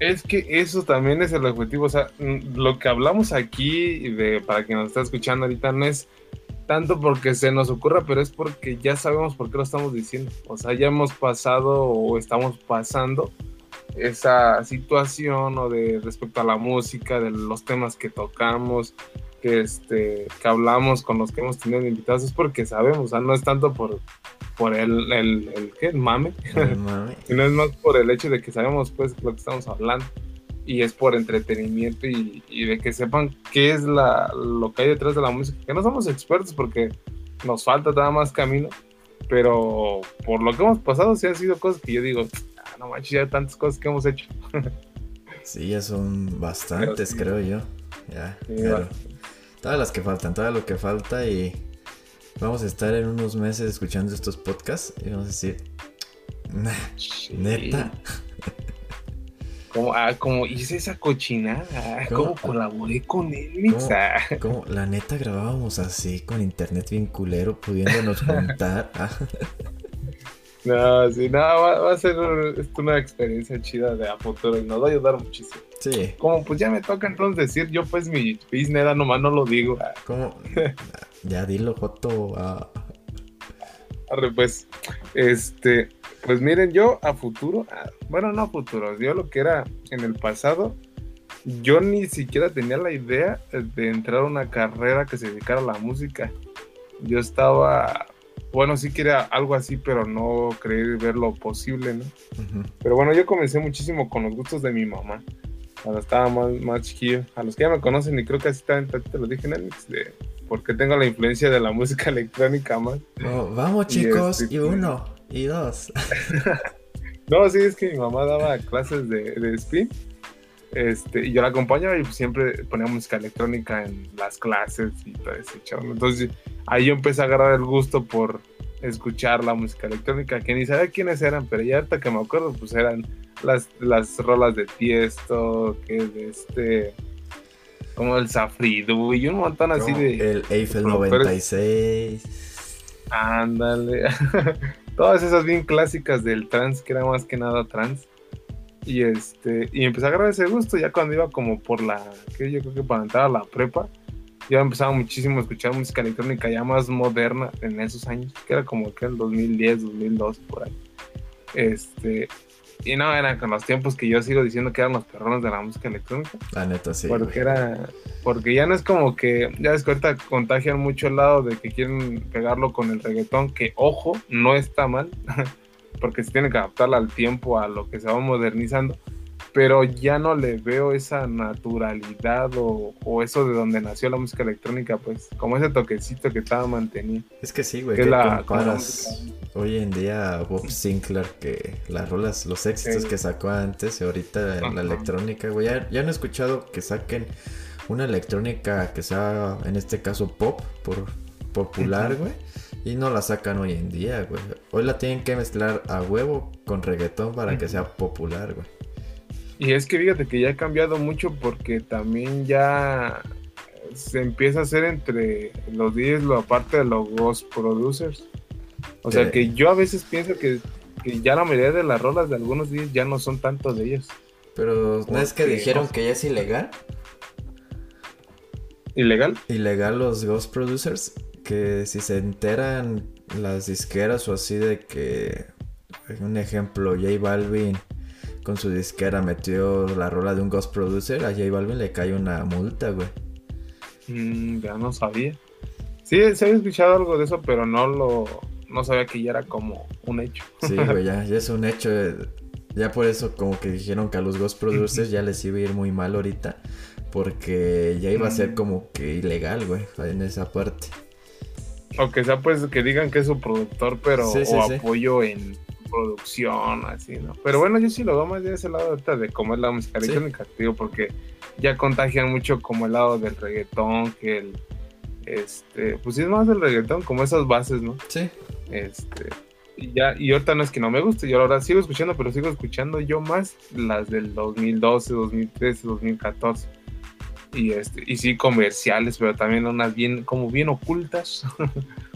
S1: Es que eso también es el objetivo. O sea, mm, lo que hablamos aquí, de, para quien nos está escuchando ahorita, no es tanto porque se nos ocurra, pero es porque ya sabemos por qué lo estamos diciendo. O sea, ya hemos pasado o estamos pasando esa situación o de respecto a la música, de los temas que tocamos, que este que hablamos con los que hemos tenido invitados, es porque sabemos, o sea, no es tanto por, por el, el, el, ¿qué? el mame,
S2: No mames.
S1: y no es más por el hecho de que sabemos pues lo que estamos hablando y es por entretenimiento y, y de que sepan qué es la, lo que hay detrás de la música, que no somos expertos porque nos falta nada más camino, pero por lo que hemos pasado sí han sido cosas que yo digo, "Ah, no manches, ya tantas cosas que hemos hecho.
S2: Sí, ya son bastantes,
S1: sí.
S2: creo yo. Ya,
S1: Sí, va.
S2: Todas las que faltan, todo lo que falta y vamos a estar en unos meses escuchando estos podcasts y vamos a decir, nah, neta.
S1: Como, ah, como hice esa cochinada,
S2: ¿Cómo?
S1: como colaboré con él.
S2: ¿Cómo? Como la neta grabábamos así con internet bien culero, pudiéndonos juntar. Ah,
S1: No, sí, no, va, va a ser una experiencia chida de a futuro y nos va a ayudar muchísimo.
S2: Sí,
S1: Como pues ya me toca entonces decir, yo pues mi business nomás no lo digo.
S2: Como ya dilo, Joto. ah.
S1: Arre, pues, este, pues miren, yo a futuro, bueno, no a futuro, yo lo que era en el pasado, yo ni siquiera tenía la idea de entrar a una carrera que se dedicara a la música. Yo estaba, bueno, sí quería algo así, pero no creí ver lo posible, ¿no? Pero bueno, yo comencé muchísimo con los gustos de mi mamá. Cuando estaba más, más chiquillo. A los que ya me conocen, y creo que así también te lo dije en el mix, de porque tengo la influencia de la música electrónica más.
S2: Oh, vamos
S1: Y
S2: chicos,
S1: este,
S2: y uno, y dos.
S1: No, sí, es que mi mamá daba clases de, de spin. Este, y yo la acompañaba y siempre ponía música electrónica en las clases y todo ese chavo. Entonces ahí yo empecé a agarrar el gusto por escuchar la música electrónica, que ni sabía quiénes eran, pero ya ahorita que me acuerdo, pues eran las, las rolas de Tiesto, que de este, como el Safridu y un montón así de...
S2: El Eiffel
S1: Como, pero es-
S2: 96.
S1: Ándale. Todas esas bien clásicas del trans, que era más que nada trans. Y este, y empecé a agarrar ese gusto ya cuando iba como por la, que yo creo que para entrar a la prepa, ya empezaba muchísimo a escuchar música electrónica ya más moderna en esos años, que era como que el 2010, 2012, por ahí. Este, y no, eran con los tiempos que yo sigo diciendo que eran los perrones de la música electrónica.
S2: La neta, sí.
S1: Porque
S2: güey.
S1: era. Porque ya no es como que. Ya ves que ahorita contagian mucho el lado de que quieren pegarlo con el reggaetón, que ojo, no está mal. porque se tiene que adaptar al tiempo, a lo que se va modernizando. Pero ya no le veo esa naturalidad o, o, eso de donde nació la música electrónica, pues, como ese toquecito que estaba mantenido.
S2: Es que sí, güey, que la, comparas hoy en día a Bob Sinclair que las rolas, los éxitos que sacó antes y ahorita en la electrónica, güey, ya, ya, no he escuchado que saquen una electrónica que sea, en este caso, pop, por popular, güey. Y no la sacan hoy en día, güey. Hoy la tienen que mezclar a huevo con reggaetón para que sea popular, güey.
S1: Y es que fíjate que ya ha cambiado mucho porque también ya se empieza a hacer entre los 10 lo aparte de los ghost producers. O sea que yo a veces pienso que, ya la mayoría de las rolas de algunos días ya no son tanto de ellos.
S2: Pero ¿no es que dijeron que ya es ilegal?
S1: ¿Ilegal?
S2: Ilegal los ghost producers. Que si se enteran las disqueras o así de que, un ejemplo, J Balvin con su disquera metió la rola de un ghost producer, a J Balvin le cae una multa, güey.
S1: Mm, ya no sabía. Sí, se había escuchado algo de eso, pero no lo. No sabía que ya era como un hecho.
S2: Sí, güey, ya, ya es un hecho. Ya por eso, como que dijeron que a los ghost producers ya les iba a ir muy mal ahorita. Porque ya iba a ser mm. como que ilegal, güey, en esa parte.
S1: O que sea, pues, que digan que es su productor, pero o apoyo en producción, así, ¿no? Pero bueno, yo sí lo veo más de ese lado ahorita de cómo es la música electrónica, digo, porque ya contagian mucho como el lado del reggaetón, que el, este, pues sí es más del reggaetón, como esas bases, ¿no?
S2: Sí.
S1: Este, y ya, y ahorita no es que no me guste, yo ahora sigo escuchando, pero sigo escuchando yo más las del 2012, 2013, 2014. Y este, y sí comerciales, pero también unas bien, como bien ocultas.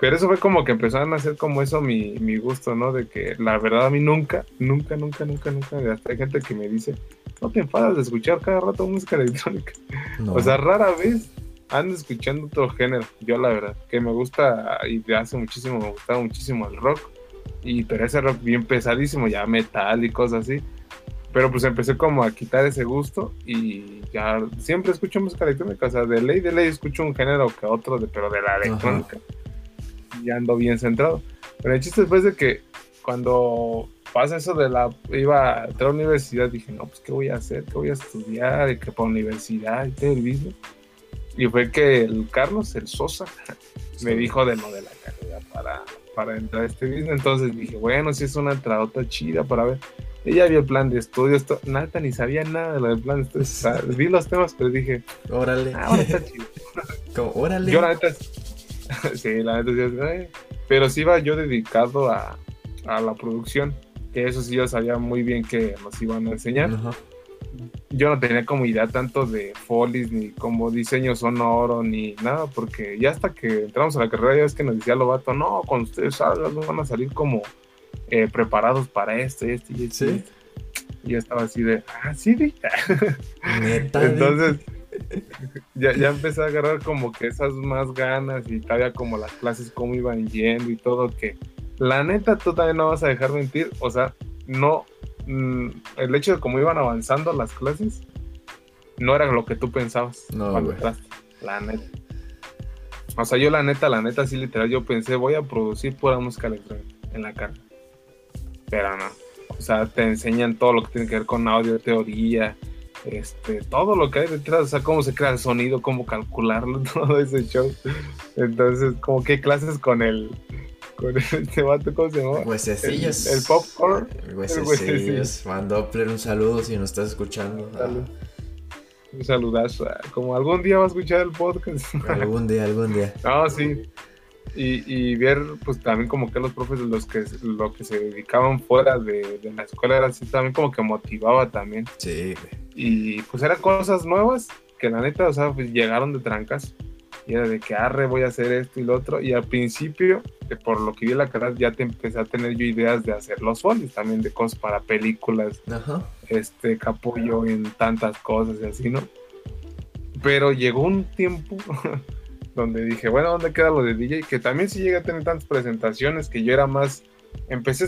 S1: Pero eso fue como que empezaron a hacer como eso mi, mi gusto, ¿no? De que la verdad a mí nunca, nunca, nunca, nunca, nunca, hasta hay gente que me dice, no te enfadas de escuchar cada rato música electrónica. O sea, rara vez ando escuchando otro género, yo la verdad, que me gusta y de hace muchísimo, me gustaba muchísimo el rock. Y pero ese rock bien pesadísimo, ya metal y cosas así. Pero pues empecé como a quitar ese gusto y ya siempre escucho música electrónica. O sea, de ley, de ley escucho un género que otro, de, pero de la electrónica ya ando bien centrado. Pero el chiste después de que cuando pasa eso de la, iba a entrar a la universidad, dije, no, pues, ¿qué voy a hacer? ¿Qué voy a estudiar? ¿Y qué para universidad? Y todo el mismo. Y fue que el Carlos, el Sosa, me dijo de lo de la carrera para, para entrar a este business. Entonces dije, bueno, si es una entradota chida para ver. Ella vio el plan de estudios, nada, ni sabía nada de lo del plan de estudios. vi los temas, pero dije,
S2: órale.
S1: Ah, ahora está chido.
S2: Como, órale.
S1: Yo la neta sí, la neta Pero sí iba yo dedicado a, la producción, que eso sí yo sabía muy bien que nos iban a enseñar. Yo no tenía como idea tanto de folies, ni como diseño sonoro, ni nada, porque ya hasta que entramos a la carrera ya es que nos decía Lobato, no, cuando ustedes salgan van a salir como eh, preparados para esto y esto y esto. Y yo estaba así de, ah, sí, Entonces ya, ya empecé a agarrar como que esas más ganas y todavía como las clases cómo iban yendo y todo que la neta tú también no vas a dejar mentir, o sea, no, mm, el hecho de cómo iban avanzando las clases no era lo que tú pensabas
S2: no, cuando
S1: entraste, la neta. O sea, yo la neta, la neta, sí literal, yo pensé, voy a producir pura música electrónica en la cara. Pero no. O sea, te enseñan todo lo que tiene que ver con audio, teoría, este, todo lo que hay detrás, o sea, cómo se crea el sonido, cómo calcularlo, todo ese show. Entonces, como qué clases con el, con este vato, ¿cómo se llama?
S2: Huesecillos.
S1: El, popcorn.
S2: Huesecillos. Juan Doppler, un saludo si nos estás escuchando.
S1: Un saludazo. Como algún día va a escuchar el podcast.
S2: Algún día, algún día.
S1: No, sí. Y, y, ver pues también como que los profes los que lo que se dedicaban fuera de, de la escuela era así también como que motivaba también
S2: sí
S1: y pues eran cosas nuevas que la neta o sea pues, llegaron de trancas y era de que arre voy a hacer esto y lo otro y al principio por lo que vi la carrera ya te empecé a tener yo ideas de hacer los folies también de cosas para películas
S2: Ajá.
S1: este apoyo en tantas cosas y así no pero llegó un tiempo donde dije, bueno, ¿dónde queda lo de DJ? Que también sí llegué a tener tantas presentaciones que yo era más, empecé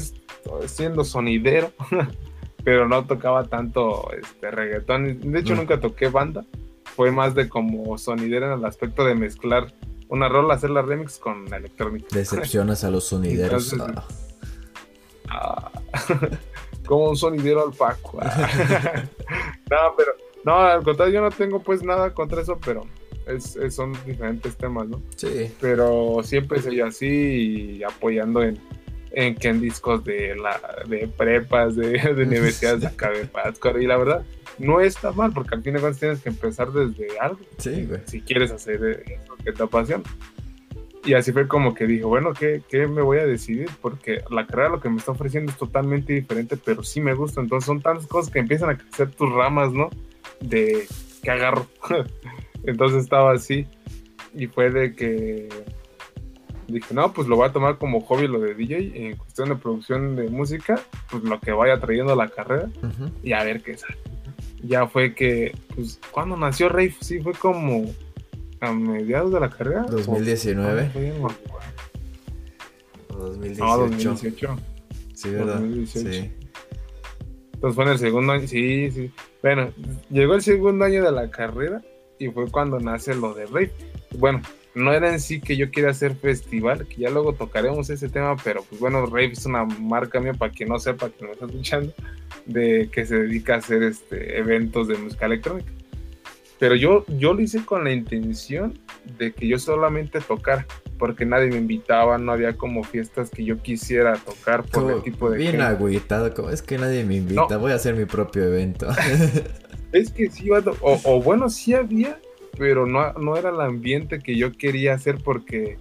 S1: siendo sonidero, pero no tocaba tanto este reggaetón. De hecho, mm. nunca toqué banda. Fue más de como sonidero en el aspecto de mezclar una rola, hacer la remix con la electrónica.
S2: Decepcionas a los sonideros.
S1: Ah. como un sonidero al Paco. no, pero, no, al contrario, yo no tengo pues nada contra eso, pero es, son diferentes temas, ¿no?
S2: Sí.
S1: Pero siempre soy así y apoyando en, en que en discos de la de prepas, de, de universidades de acá de Pátzcuaro. Y la verdad, no está mal, porque al fin de cuentas tienes que empezar desde algo.
S2: Sí, güey.
S1: Si quieres hacer eso que te apasiona. Y así fue como que dije, bueno, ¿qué, ¿qué, me voy a decidir? Porque la carrera lo que me está ofreciendo es totalmente diferente, pero sí me gusta. Entonces son tantas cosas que empiezan a crecer tus ramas, ¿no? De que agarro. Entonces estaba así. Y fue de que dije, no, pues lo voy a tomar como hobby lo de DJ en cuestión de producción de música, pues lo que vaya trayendo a la carrera y a ver qué sale. Ya fue que, pues, cuando nació Rave, sí, fue como a mediados de la carrera.
S2: 2019.
S1: O 2018. No, 2018.
S2: Sí, ¿verdad? 2018. Sí.
S1: Entonces fue en el segundo año, sí, sí. Bueno, llegó el segundo año de la carrera y fue cuando nace lo de Rave. Bueno, no era en sí que yo quiera hacer festival, que ya luego tocaremos ese tema, pero pues bueno, Rave es una marca mía para quien no sepa, que no está escuchando, de que se dedica a hacer este, eventos de música electrónica. Pero yo, yo lo hice con la intención de que yo solamente tocara, porque nadie me invitaba, no había como fiestas que yo quisiera tocar por el tipo de...
S2: Bien agüitado, como es que nadie me invita, voy a hacer mi propio evento.
S1: es que sí, o, o bueno, sí había, pero no, no era el ambiente que yo quería hacer porque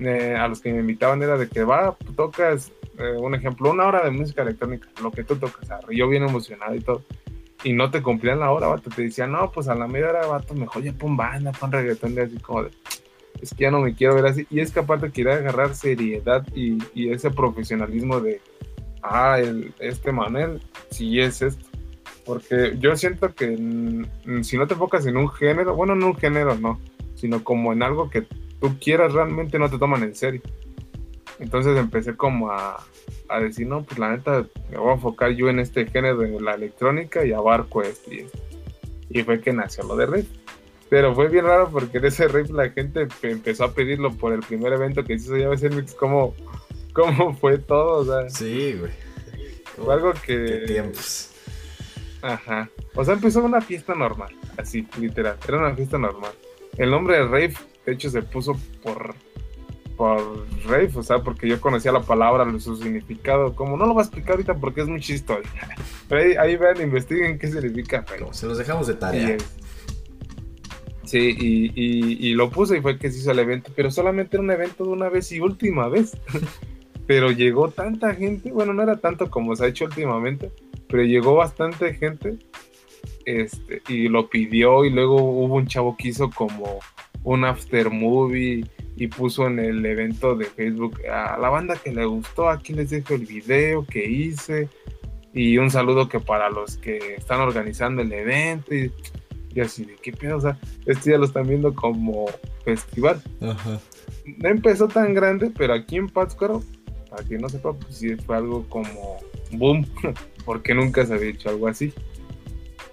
S1: eh, a los que me invitaban era de que va, tocas, eh, un ejemplo, una hora de música electrónica, lo que tú tocas, y yo bien emocionado y todo y no te cumplían la hora, vato. Te decían, no, pues a la media hora, vato, mejor ya pon banda, pon reggaetón, y así como de, es que ya no me quiero ver así. Y es capaz de querer agarrar seriedad y, y ese profesionalismo de, ah, el, este Manuel, sí es esto. Porque yo siento que si no te enfocas en un género, bueno, no un género, no, sino como en algo que tú quieras realmente, no te toman en serio. Entonces empecé como a, a decir, no, pues la neta, me voy a enfocar yo en este género de la electrónica y abarco esto y. Y fue que nació lo de Rave. Pero fue bien raro porque en ese Rave la gente empezó a pedirlo por el primer evento que hizo ya a Mix, ¿cómo, cómo fue todo? O sea,
S2: sí, güey.
S1: Fue algo que...
S2: Qué tiempos.
S1: Ajá. O sea, empezó una fiesta normal, así, literal. Era una fiesta normal. El nombre de Rave, de hecho, se puso por por rave, o sea, porque yo conocía la palabra, su significado, como no lo voy a explicar ahorita porque es muy chistoso. Pero ahí, ahí vean, investiguen qué significa rave.
S2: Se los dejamos de tarea.
S1: sí, y, y, y, lo puse y fue que se hizo el evento, pero solamente era un evento de una vez y última vez. pero llegó tanta gente, bueno, no era tanto como se ha hecho últimamente, pero llegó bastante gente este, y lo pidió y luego hubo un chavo que hizo como un after movie y puso en el evento de Facebook a la banda que le gustó, aquí les dejo el video que hice y un saludo que para los que están organizando el evento y, así de qué pedo, o sea, este ya lo están viendo como festival. No empezó tan grande, pero aquí en Pátzcuaro, para quien no sepa, pues sí fue algo como boom, porque nunca se había hecho algo así.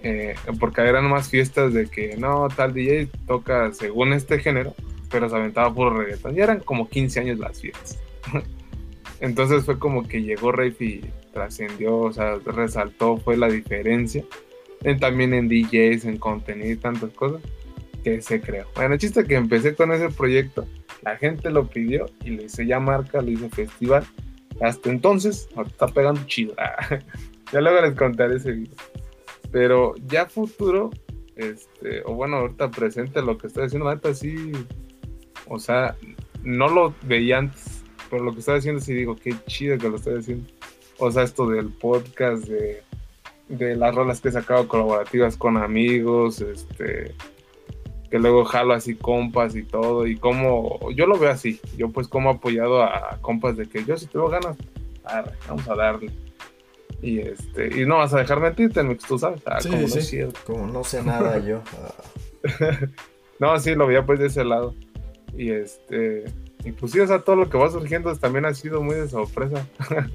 S1: Eh, porque eran más fiestas de que no, tal DJ toca según este género, pero se aventaba puro reggaetón. Ya eran como 15 años las fiestas. Entonces fue como que llegó Rafe y trascendió, o sea, resaltó, fue la diferencia. En, también en DJs, en contenido y tantas cosas que se creó. Bueno, el chiste que empecé con ese proyecto, la gente lo pidió y le hice ya marca, le hice festival. Hasta entonces, está pegando chido. ya luego les contaré ese video. Pero ya futuro, este, o bueno, ahorita presente lo que estoy haciendo, ahorita sí o sea, no lo veía antes, pero lo que estoy haciendo sí digo, qué chido que lo estoy haciendo. O sea, esto del podcast, de, de las rolas que he sacado colaborativas con amigos, este que luego jalo así compas y todo, y como yo lo veo así, yo pues como apoyado a, compas de que yo si tengo ganas, vamos a darle. Y este, y no vas a dejar mentirte, tú sabes, ah,
S2: como no sé Como no sé nada yo.
S1: no, sí, lo veía pues de ese lado. Y este, y pues sí, o sea, todo lo que va surgiendo también ha sido muy de sorpresa.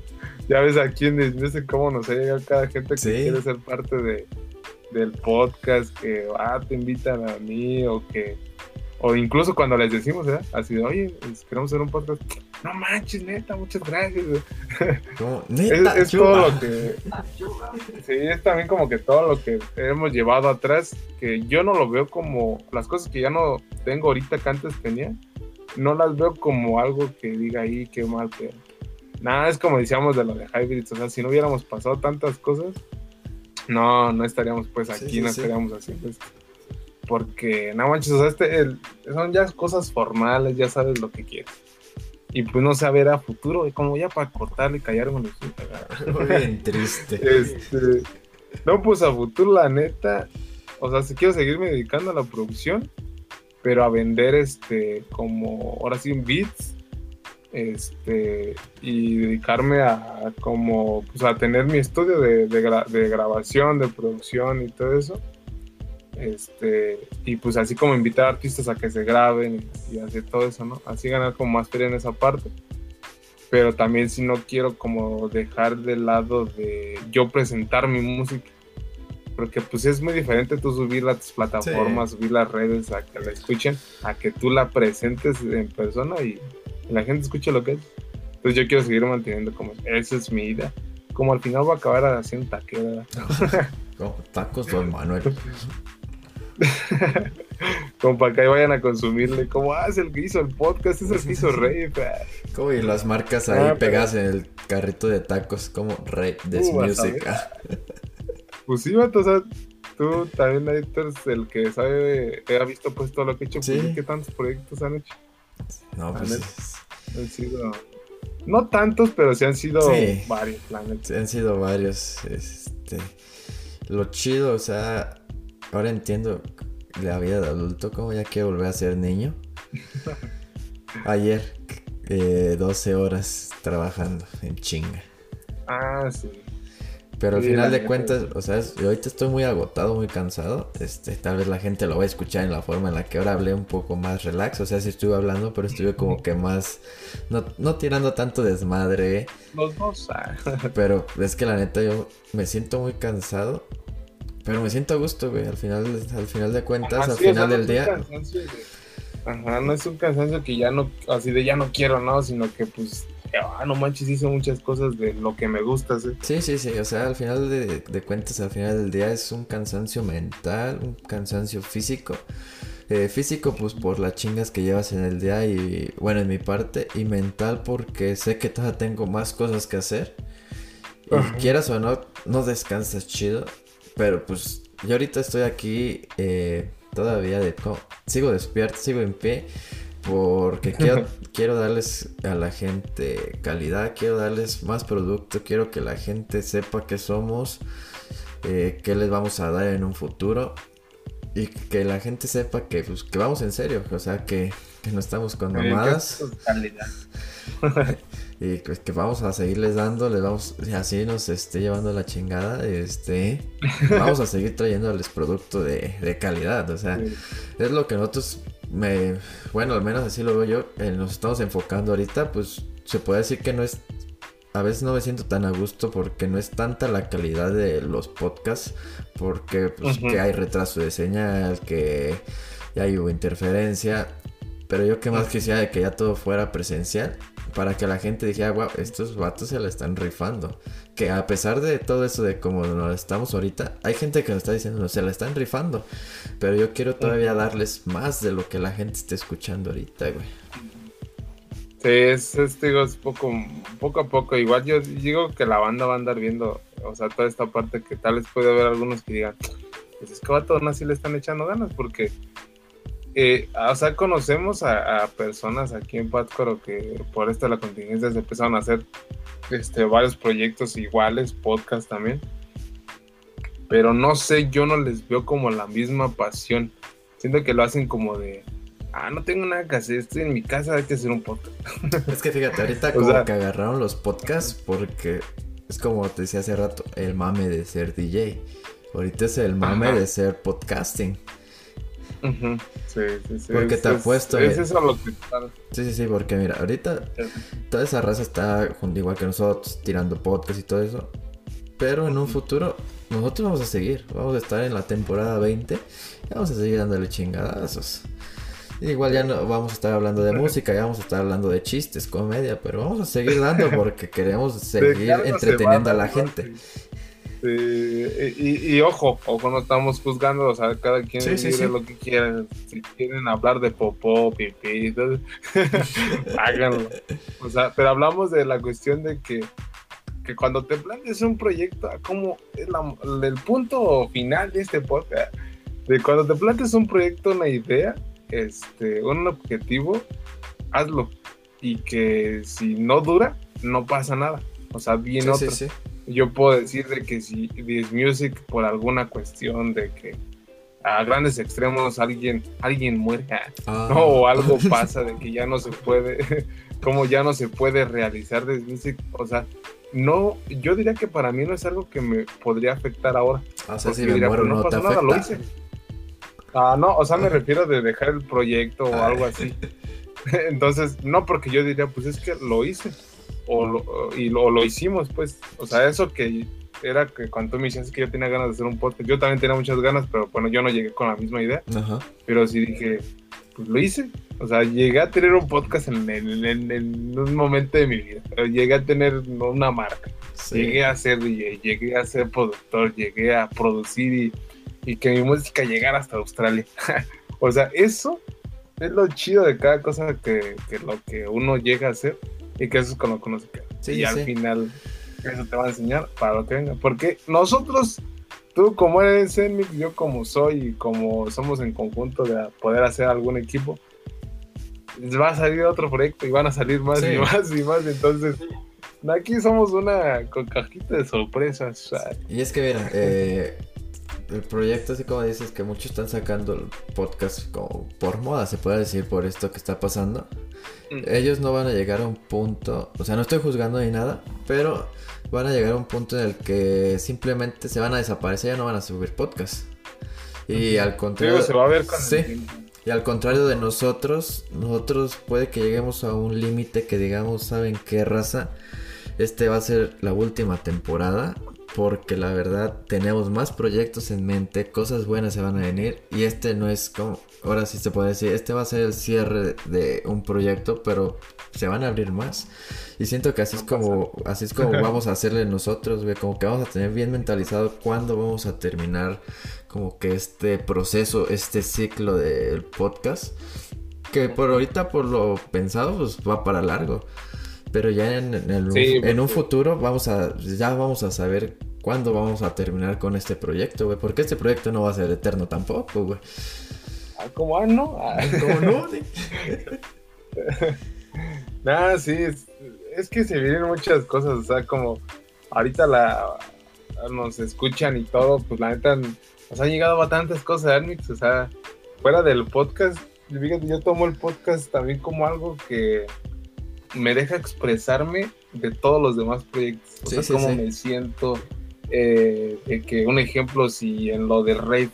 S1: ya ves aquí en sé cómo nos ha llegado cada gente que quiere ser parte de, del podcast, que ah, te invitan a mí, o que, o incluso cuando les decimos, ¿eh? así de, oye, queremos hacer un podcast, no manches, neta, muchas gracias. Es,
S2: neta,
S1: es todo lo que. Sí, es también como que todo lo que hemos llevado atrás, que yo no lo veo como. Las cosas que ya no tengo ahorita que antes tenía, no las veo como algo que diga ahí, qué mal que. Nada, es como decíamos de lo de Hybrids, o sea, si no hubiéramos pasado tantas cosas, no, no estaríamos pues
S2: Sí,
S1: aquí,
S2: sí,
S1: no
S2: sí.
S1: estaríamos haciendo esto. Porque, no manches, o sea, este, el- son ya cosas formales, ya sabes lo que quieres. Y pues no saber a futuro, y como ya para cortarle y callarme los
S2: Bien triste.
S1: este, no, pues a futuro, la neta, o sea, si quiero seguirme dedicando a la producción, pero a vender, este, como, ahora sí, beats, este, y dedicarme a, como, pues a tener mi estudio de, de gra- de grabación, de producción y todo eso. Este, y pues así como invitar a artistas a que se graben y, y hacer todo eso, ¿no? Así ganar como más feria en esa parte pero también si no quiero como dejar de lado de yo presentar mi música porque pues es muy diferente tú subirla a tus plataformas, subir las redes a que la escuchen, a que tú la presentes en persona y la gente escuche lo que es. Entonces yo quiero seguir manteniendo como esa es mi idea. Como al final voy a acabar haciendo taquera.
S2: Como tacos Don Manuel.
S1: Como para que vayan a consumirle. Como, ah, es el que hizo el podcast, es el que hizo Rey.
S2: Como y las marcas
S1: Ah,
S2: ahí
S1: pero-
S2: pegadas en el carrito de tacos como This
S1: Uh, vas a
S2: Music. ah.
S1: Pues sí, vato, o sea, tú también eres el que sabe, que ha visto pues todo lo que he hecho,
S2: Sí.
S1: ¿qué tantos proyectos han hecho?
S2: No, pues es-
S1: Han sido, no tantos, pero sí han sido
S2: Sí.
S1: varios, la neta.
S2: han sido varios. Este, lo chido, o sea, ahora entiendo la vida de adulto, como ya quiero volver a ser niño. Ayer, eh, 12 horas trabajando en chinga.
S1: Ah, sí.
S2: Pero al
S1: Sí,
S2: final de cuentas, o sea, ahorita estoy muy agotado, muy cansado. Este, tal vez la gente lo va a escuchar en la forma en la que ahora hablé un poco más relax. O sea, sí estuve hablando, pero estuve como que más, no, no tirando tanto desmadre.
S1: Los dos, ah.
S2: Pero es que la neta yo me siento muy cansado. Pero me siento a gusto, güey. Al final, al final de cuentas,
S1: Ajá,
S2: al
S1: sí, o sea,
S2: final
S1: no
S2: del día.
S1: de- Ajá, no es un cansancio que ya no, así de ya no quiero, ¿no? Sino que pues, ah, no manches, hice muchas cosas de lo que me gusta, ¿sí?
S2: Sí, sí, sí. O sea, al final de, de cuentas, al final del día es un cansancio mental, un cansancio físico. Eh, físico, pues por las chingas que llevas en el día y, bueno, en mi parte. Y mental porque sé que todavía tengo más cosas que hacer. Y
S1: Ajá.
S2: quieras o no, no descansas chido. Pero pues yo ahorita estoy aquí eh, todavía de... Sigo despierto, sigo en pie. Porque quiero, quiero darles a la gente calidad, quiero darles más producto, quiero que la gente sepa qué somos, eh, qué les vamos a dar en un futuro. Y que la gente sepa que, pues, que vamos en serio, o sea, que, que no estamos con mamadas. Y pues que vamos a seguirles dando, les vamos, así nos esté llevando la chingada, este, vamos a seguir trayéndoles producto de, de calidad, o sea,
S1: Sí.
S2: es lo que nosotros, me, bueno, al menos así lo veo yo, eh, nos estamos enfocando ahorita, pues se puede decir que no es, a veces no me siento tan a gusto porque no es tanta la calidad de los podcasts, porque pues que hay retraso de señal, que ya hubo interferencia, pero yo que más quisiera de que ya todo fuera presencial para que la gente dijera, wow, estos vatos se la están rifando. Que a pesar de todo eso de como nos estamos ahorita, hay gente que nos está diciendo, no, se la están rifando. Pero yo quiero todavía darles más de lo que la gente está escuchando ahorita, güey.
S1: Sí, es, es, digo, es poco, poco a poco. Igual yo digo que la banda va a andar viendo, o sea, toda esta parte que tal vez puede haber algunos que digan, pues es que a todos así le están echando ganas, porque, eh, o sea, conocemos a, a personas aquí en Pátzcuaro que por esta la contingencia se empezaron a hacer este, varios proyectos iguales, podcast también. Pero no sé, yo no les veo como la misma pasión. Siento que lo hacen como de, ah, no tengo nada que hacer, estoy en mi casa, hay que hacer un podcast.
S2: Es que fíjate, ahorita
S1: O
S2: como
S1: sea-
S2: que agarraron los podcasts porque es como te decía hace rato, el mame de ser DJ. Ahorita es el mame
S1: Ajá.
S2: de ser podcasting.
S1: Sí, sí, sí.
S2: Porque
S1: es-
S2: te
S1: es-
S2: apuesto,
S1: Es
S2: eh.
S1: eso lo que
S2: Sí, sí, sí, porque mira, ahorita toda esa raza está junto igual que nosotros, tirando podcast y todo eso. Pero en un futuro, nosotros vamos a seguir. Vamos a estar en la temporada 20 y vamos a seguir dándole chingadazos. Igual ya no vamos a estar hablando de música, ya vamos a estar hablando de chistes, comedia, pero vamos a seguir dando porque queremos seguir entreteniendo a la gente.
S1: Y, y, ojo, ojo, no estamos juzgando, o sea, cada quien dice lo que quiera. Si quieren hablar de popó, pipí, háganlo. O sea, pero hablamos de la cuestión de que, que cuando te planteas un proyecto, como el punto final de este podcast, de cuando te planteas un proyecto, una idea, este, un objetivo, hazlo. Y que si no dura, no pasa nada. O sea, bien otro. Yo puedo decir de que si This Music, por alguna cuestión de que a grandes extremos alguien, alguien muere, ah. o algo pasa de que ya no se puede, como ya no se puede realizar This Music, o sea, no, yo diría que para mí no es algo que me podría afectar ahora.
S2: Ah, si me muero, pues no, pasa nada, lo hice.
S1: Ah, no, o sea, me refiero de dejar el proyecto o algo así. Entonces, no porque yo diría, pues es que lo hice. O lo, y lo, lo hicimos, pues. O sea, eso que era que cuando tú me decías que yo tenía ganas de hacer un podcast, yo también tenía muchas ganas, pero bueno, yo no llegué con la misma idea. Pero sí dije, pues lo hice. O sea, llegué a tener un podcast en, en, un momento de mi vida. Llegué a tener una marca. Llegué a ser DJ, llegué a ser productor, llegué a producir y y que mi música llegara hasta Australia. o sea, eso es lo chido de cada cosa que, lo que uno llega a hacer y que eso es con lo que uno se queda. y al final eso te va a enseñar para lo que venga. Porque nosotros, tú como eres en yo como soy y como somos en conjunto de poder hacer algún equipo, va a salir otro proyecto y van a salir más y más y más. Entonces, aquí somos una con cajita de sorpresas.
S2: Y es que, mira, eh, el proyecto, así como dices, que muchos están sacando el podcast como por moda, se puede decir, por esto que está pasando. Mm. Ellos no van a llegar a un punto, o sea, no estoy juzgando ni nada, pero van a llegar a un punto en el que simplemente se van a desaparecer, ya no van a subir podcast. Y al contrario,
S1: se va a ver con
S2: sí, y al contrario de nosotros, nosotros puede que lleguemos a un límite que digamos, ¿saben qué raza? Este va a ser la última temporada porque la verdad tenemos más proyectos en mente, cosas buenas se van a venir y este no es como, ahora sí se puede decir, este va a ser el cierre de un proyecto, pero se van a abrir más. Y siento que así es como, así es como vamos a hacerle nosotros, como que vamos a tener bien mentalizado cuándo vamos a terminar como que este proceso, este ciclo del podcast, que por ahorita por lo pensado pues va para largo. Pero ya en, en un futuro vamos a, ya vamos a saber cuándo vamos a terminar con este proyecto, güey. Porque este proyecto no va a ser eterno tampoco, güey.
S1: Ah, ¿cómo ah, no? Ah.
S2: ¿Cómo no?
S1: Nada, sí, es, que se vienen muchas cosas, o sea, como ahorita la nos escuchan y todo, pues la neta nos han llegado bastantes cosas, Armix, o sea, fuera del podcast, fíjate, yo tomo el podcast también como algo que me deja expresarme de todos los demás proyectos. O sea, cómo me siento. Eh, de que un ejemplo, si en lo del rey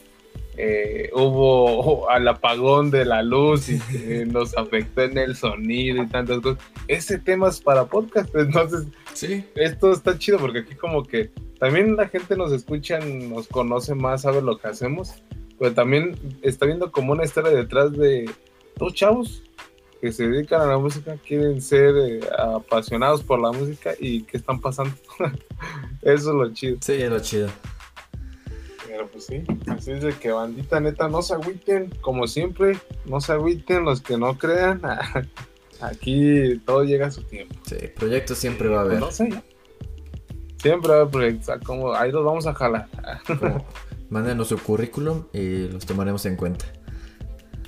S1: eh, hubo al apagón de la luz y que nos afectó en el sonido y tantas cosas. Ese tema es para podcast, entonces sí. esto está chido porque aquí como que también la gente nos escucha, nos conoce más, sabe lo que hacemos, pero también está viendo como una historia detrás de dos chavos que se dedican a la música quieren ser eh, apasionados por la música y qué están pasando. Eso es lo chido.
S2: Sí, es lo chido.
S1: Pero pues sí, así es de que bandita neta, no se agüiten, como siempre, no se agüiten los que no crean. Aquí todo llega a su tiempo.
S2: Sí, proyectos siempre va a haber.
S1: no sé. Siempre va a haber proyectos, como ahí los vamos a jalar.
S2: mándenos su currículum y los tomaremos en cuenta.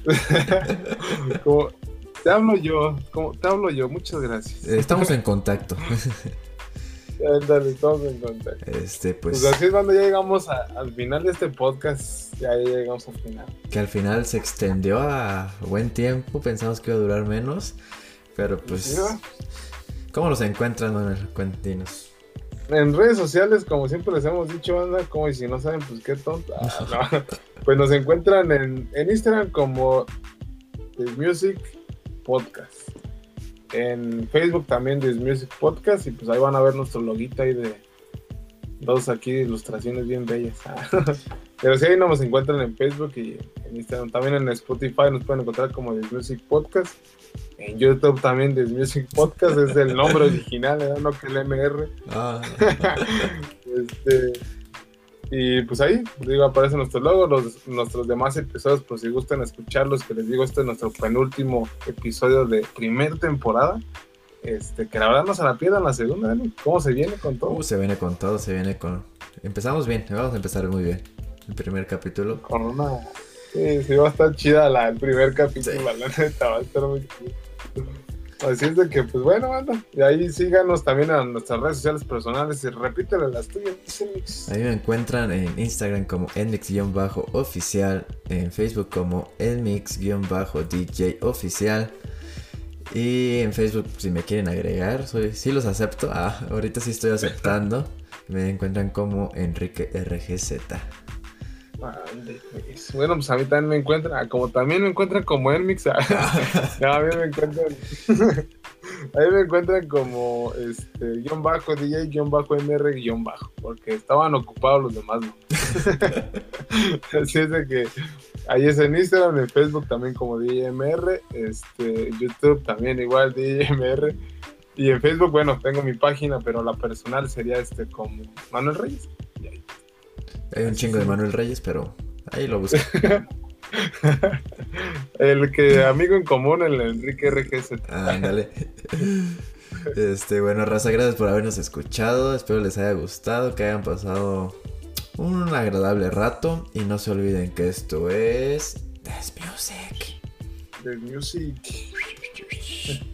S1: como, te hablo yo, como, te hablo yo, muchas gracias.
S2: Eh, estamos en contacto.
S1: Dale, estamos en contacto.
S2: Este, pues.
S1: pues así es cuando ya llegamos al final de este podcast. Ya llegamos al final.
S2: Que al final se extendió a buen tiempo. Pensamos que iba a durar menos. Pero pues. ¿Cómo nos encuentran, Manuel? Cuéntinos.
S1: En redes sociales, como siempre les hemos dicho, anda, como y si no saben, pues qué tonta. Pues nos encuentran en, en Instagram como The Music Podcast. En Facebook también de Music Podcast y pues ahí van a ver nuestro loguito ahí de dos aquí ilustraciones bien bellas. Pero sí, ahí nos encuentran en Facebook y en Instagram. También en Spotify nos pueden encontrar como The Music Podcast. En YouTube también The Music Podcast es el nombre original, ¿verdad? no que el MR.
S2: Ah,
S1: Este, y pues ahí, digo, aparece nuestro logo, los, nuestros demás episodios, pues si gustan escucharlos, que les digo, este es nuestro penúltimo episodio de primer temporada. Este, que la verdad no se la pierdan la segunda. ¿Cómo se viene con todo?
S2: uh, se viene con todo, se viene con... Empezamos bien, vamos a empezar muy bien. El primer capítulo.
S1: Con una. Sí, sí, va a estar chida la, el primer capítulo,
S2: Sí.
S1: la neta, va a estar muy chido. Así es de que, pues bueno, banda. Y ahí síganos también en nuestras redes sociales personales y repítele las tuyas.
S2: Ahí me encuentran en Instagram como enmix-oficial, en Facebook como enmix-dj oficial. Y en Facebook, si me quieren agregar, soy, sí los acepto. Ah, ahorita sí estoy aceptando. Me encuentran como Enrique RGZ.
S1: Pues. Bueno, pues a mí también me encuentran, como también me encuentran como ah, no, a mí me encuentran, a me encuentran como este, guion bajo DJ, guion bajo MR, guion bajo, porque estaban ocupados los demás, ¿no? Así es de que ahí es en Instagram, en Facebook también como DJMR, este, YouTube también igual DJMR, y en Facebook, bueno, tengo mi página, pero la personal sería este como Manuel Reyes.
S2: Hay un chingo de Manuel Reyes, pero ahí lo busco.
S1: El que amigo en común, el Enrique RGZ.
S2: Ándale. Este, bueno, raza, gracias por habernos escuchado. Espero les haya gustado, que hayan pasado un agradable rato. Y no se olviden que esto es Des Music.
S1: The Music.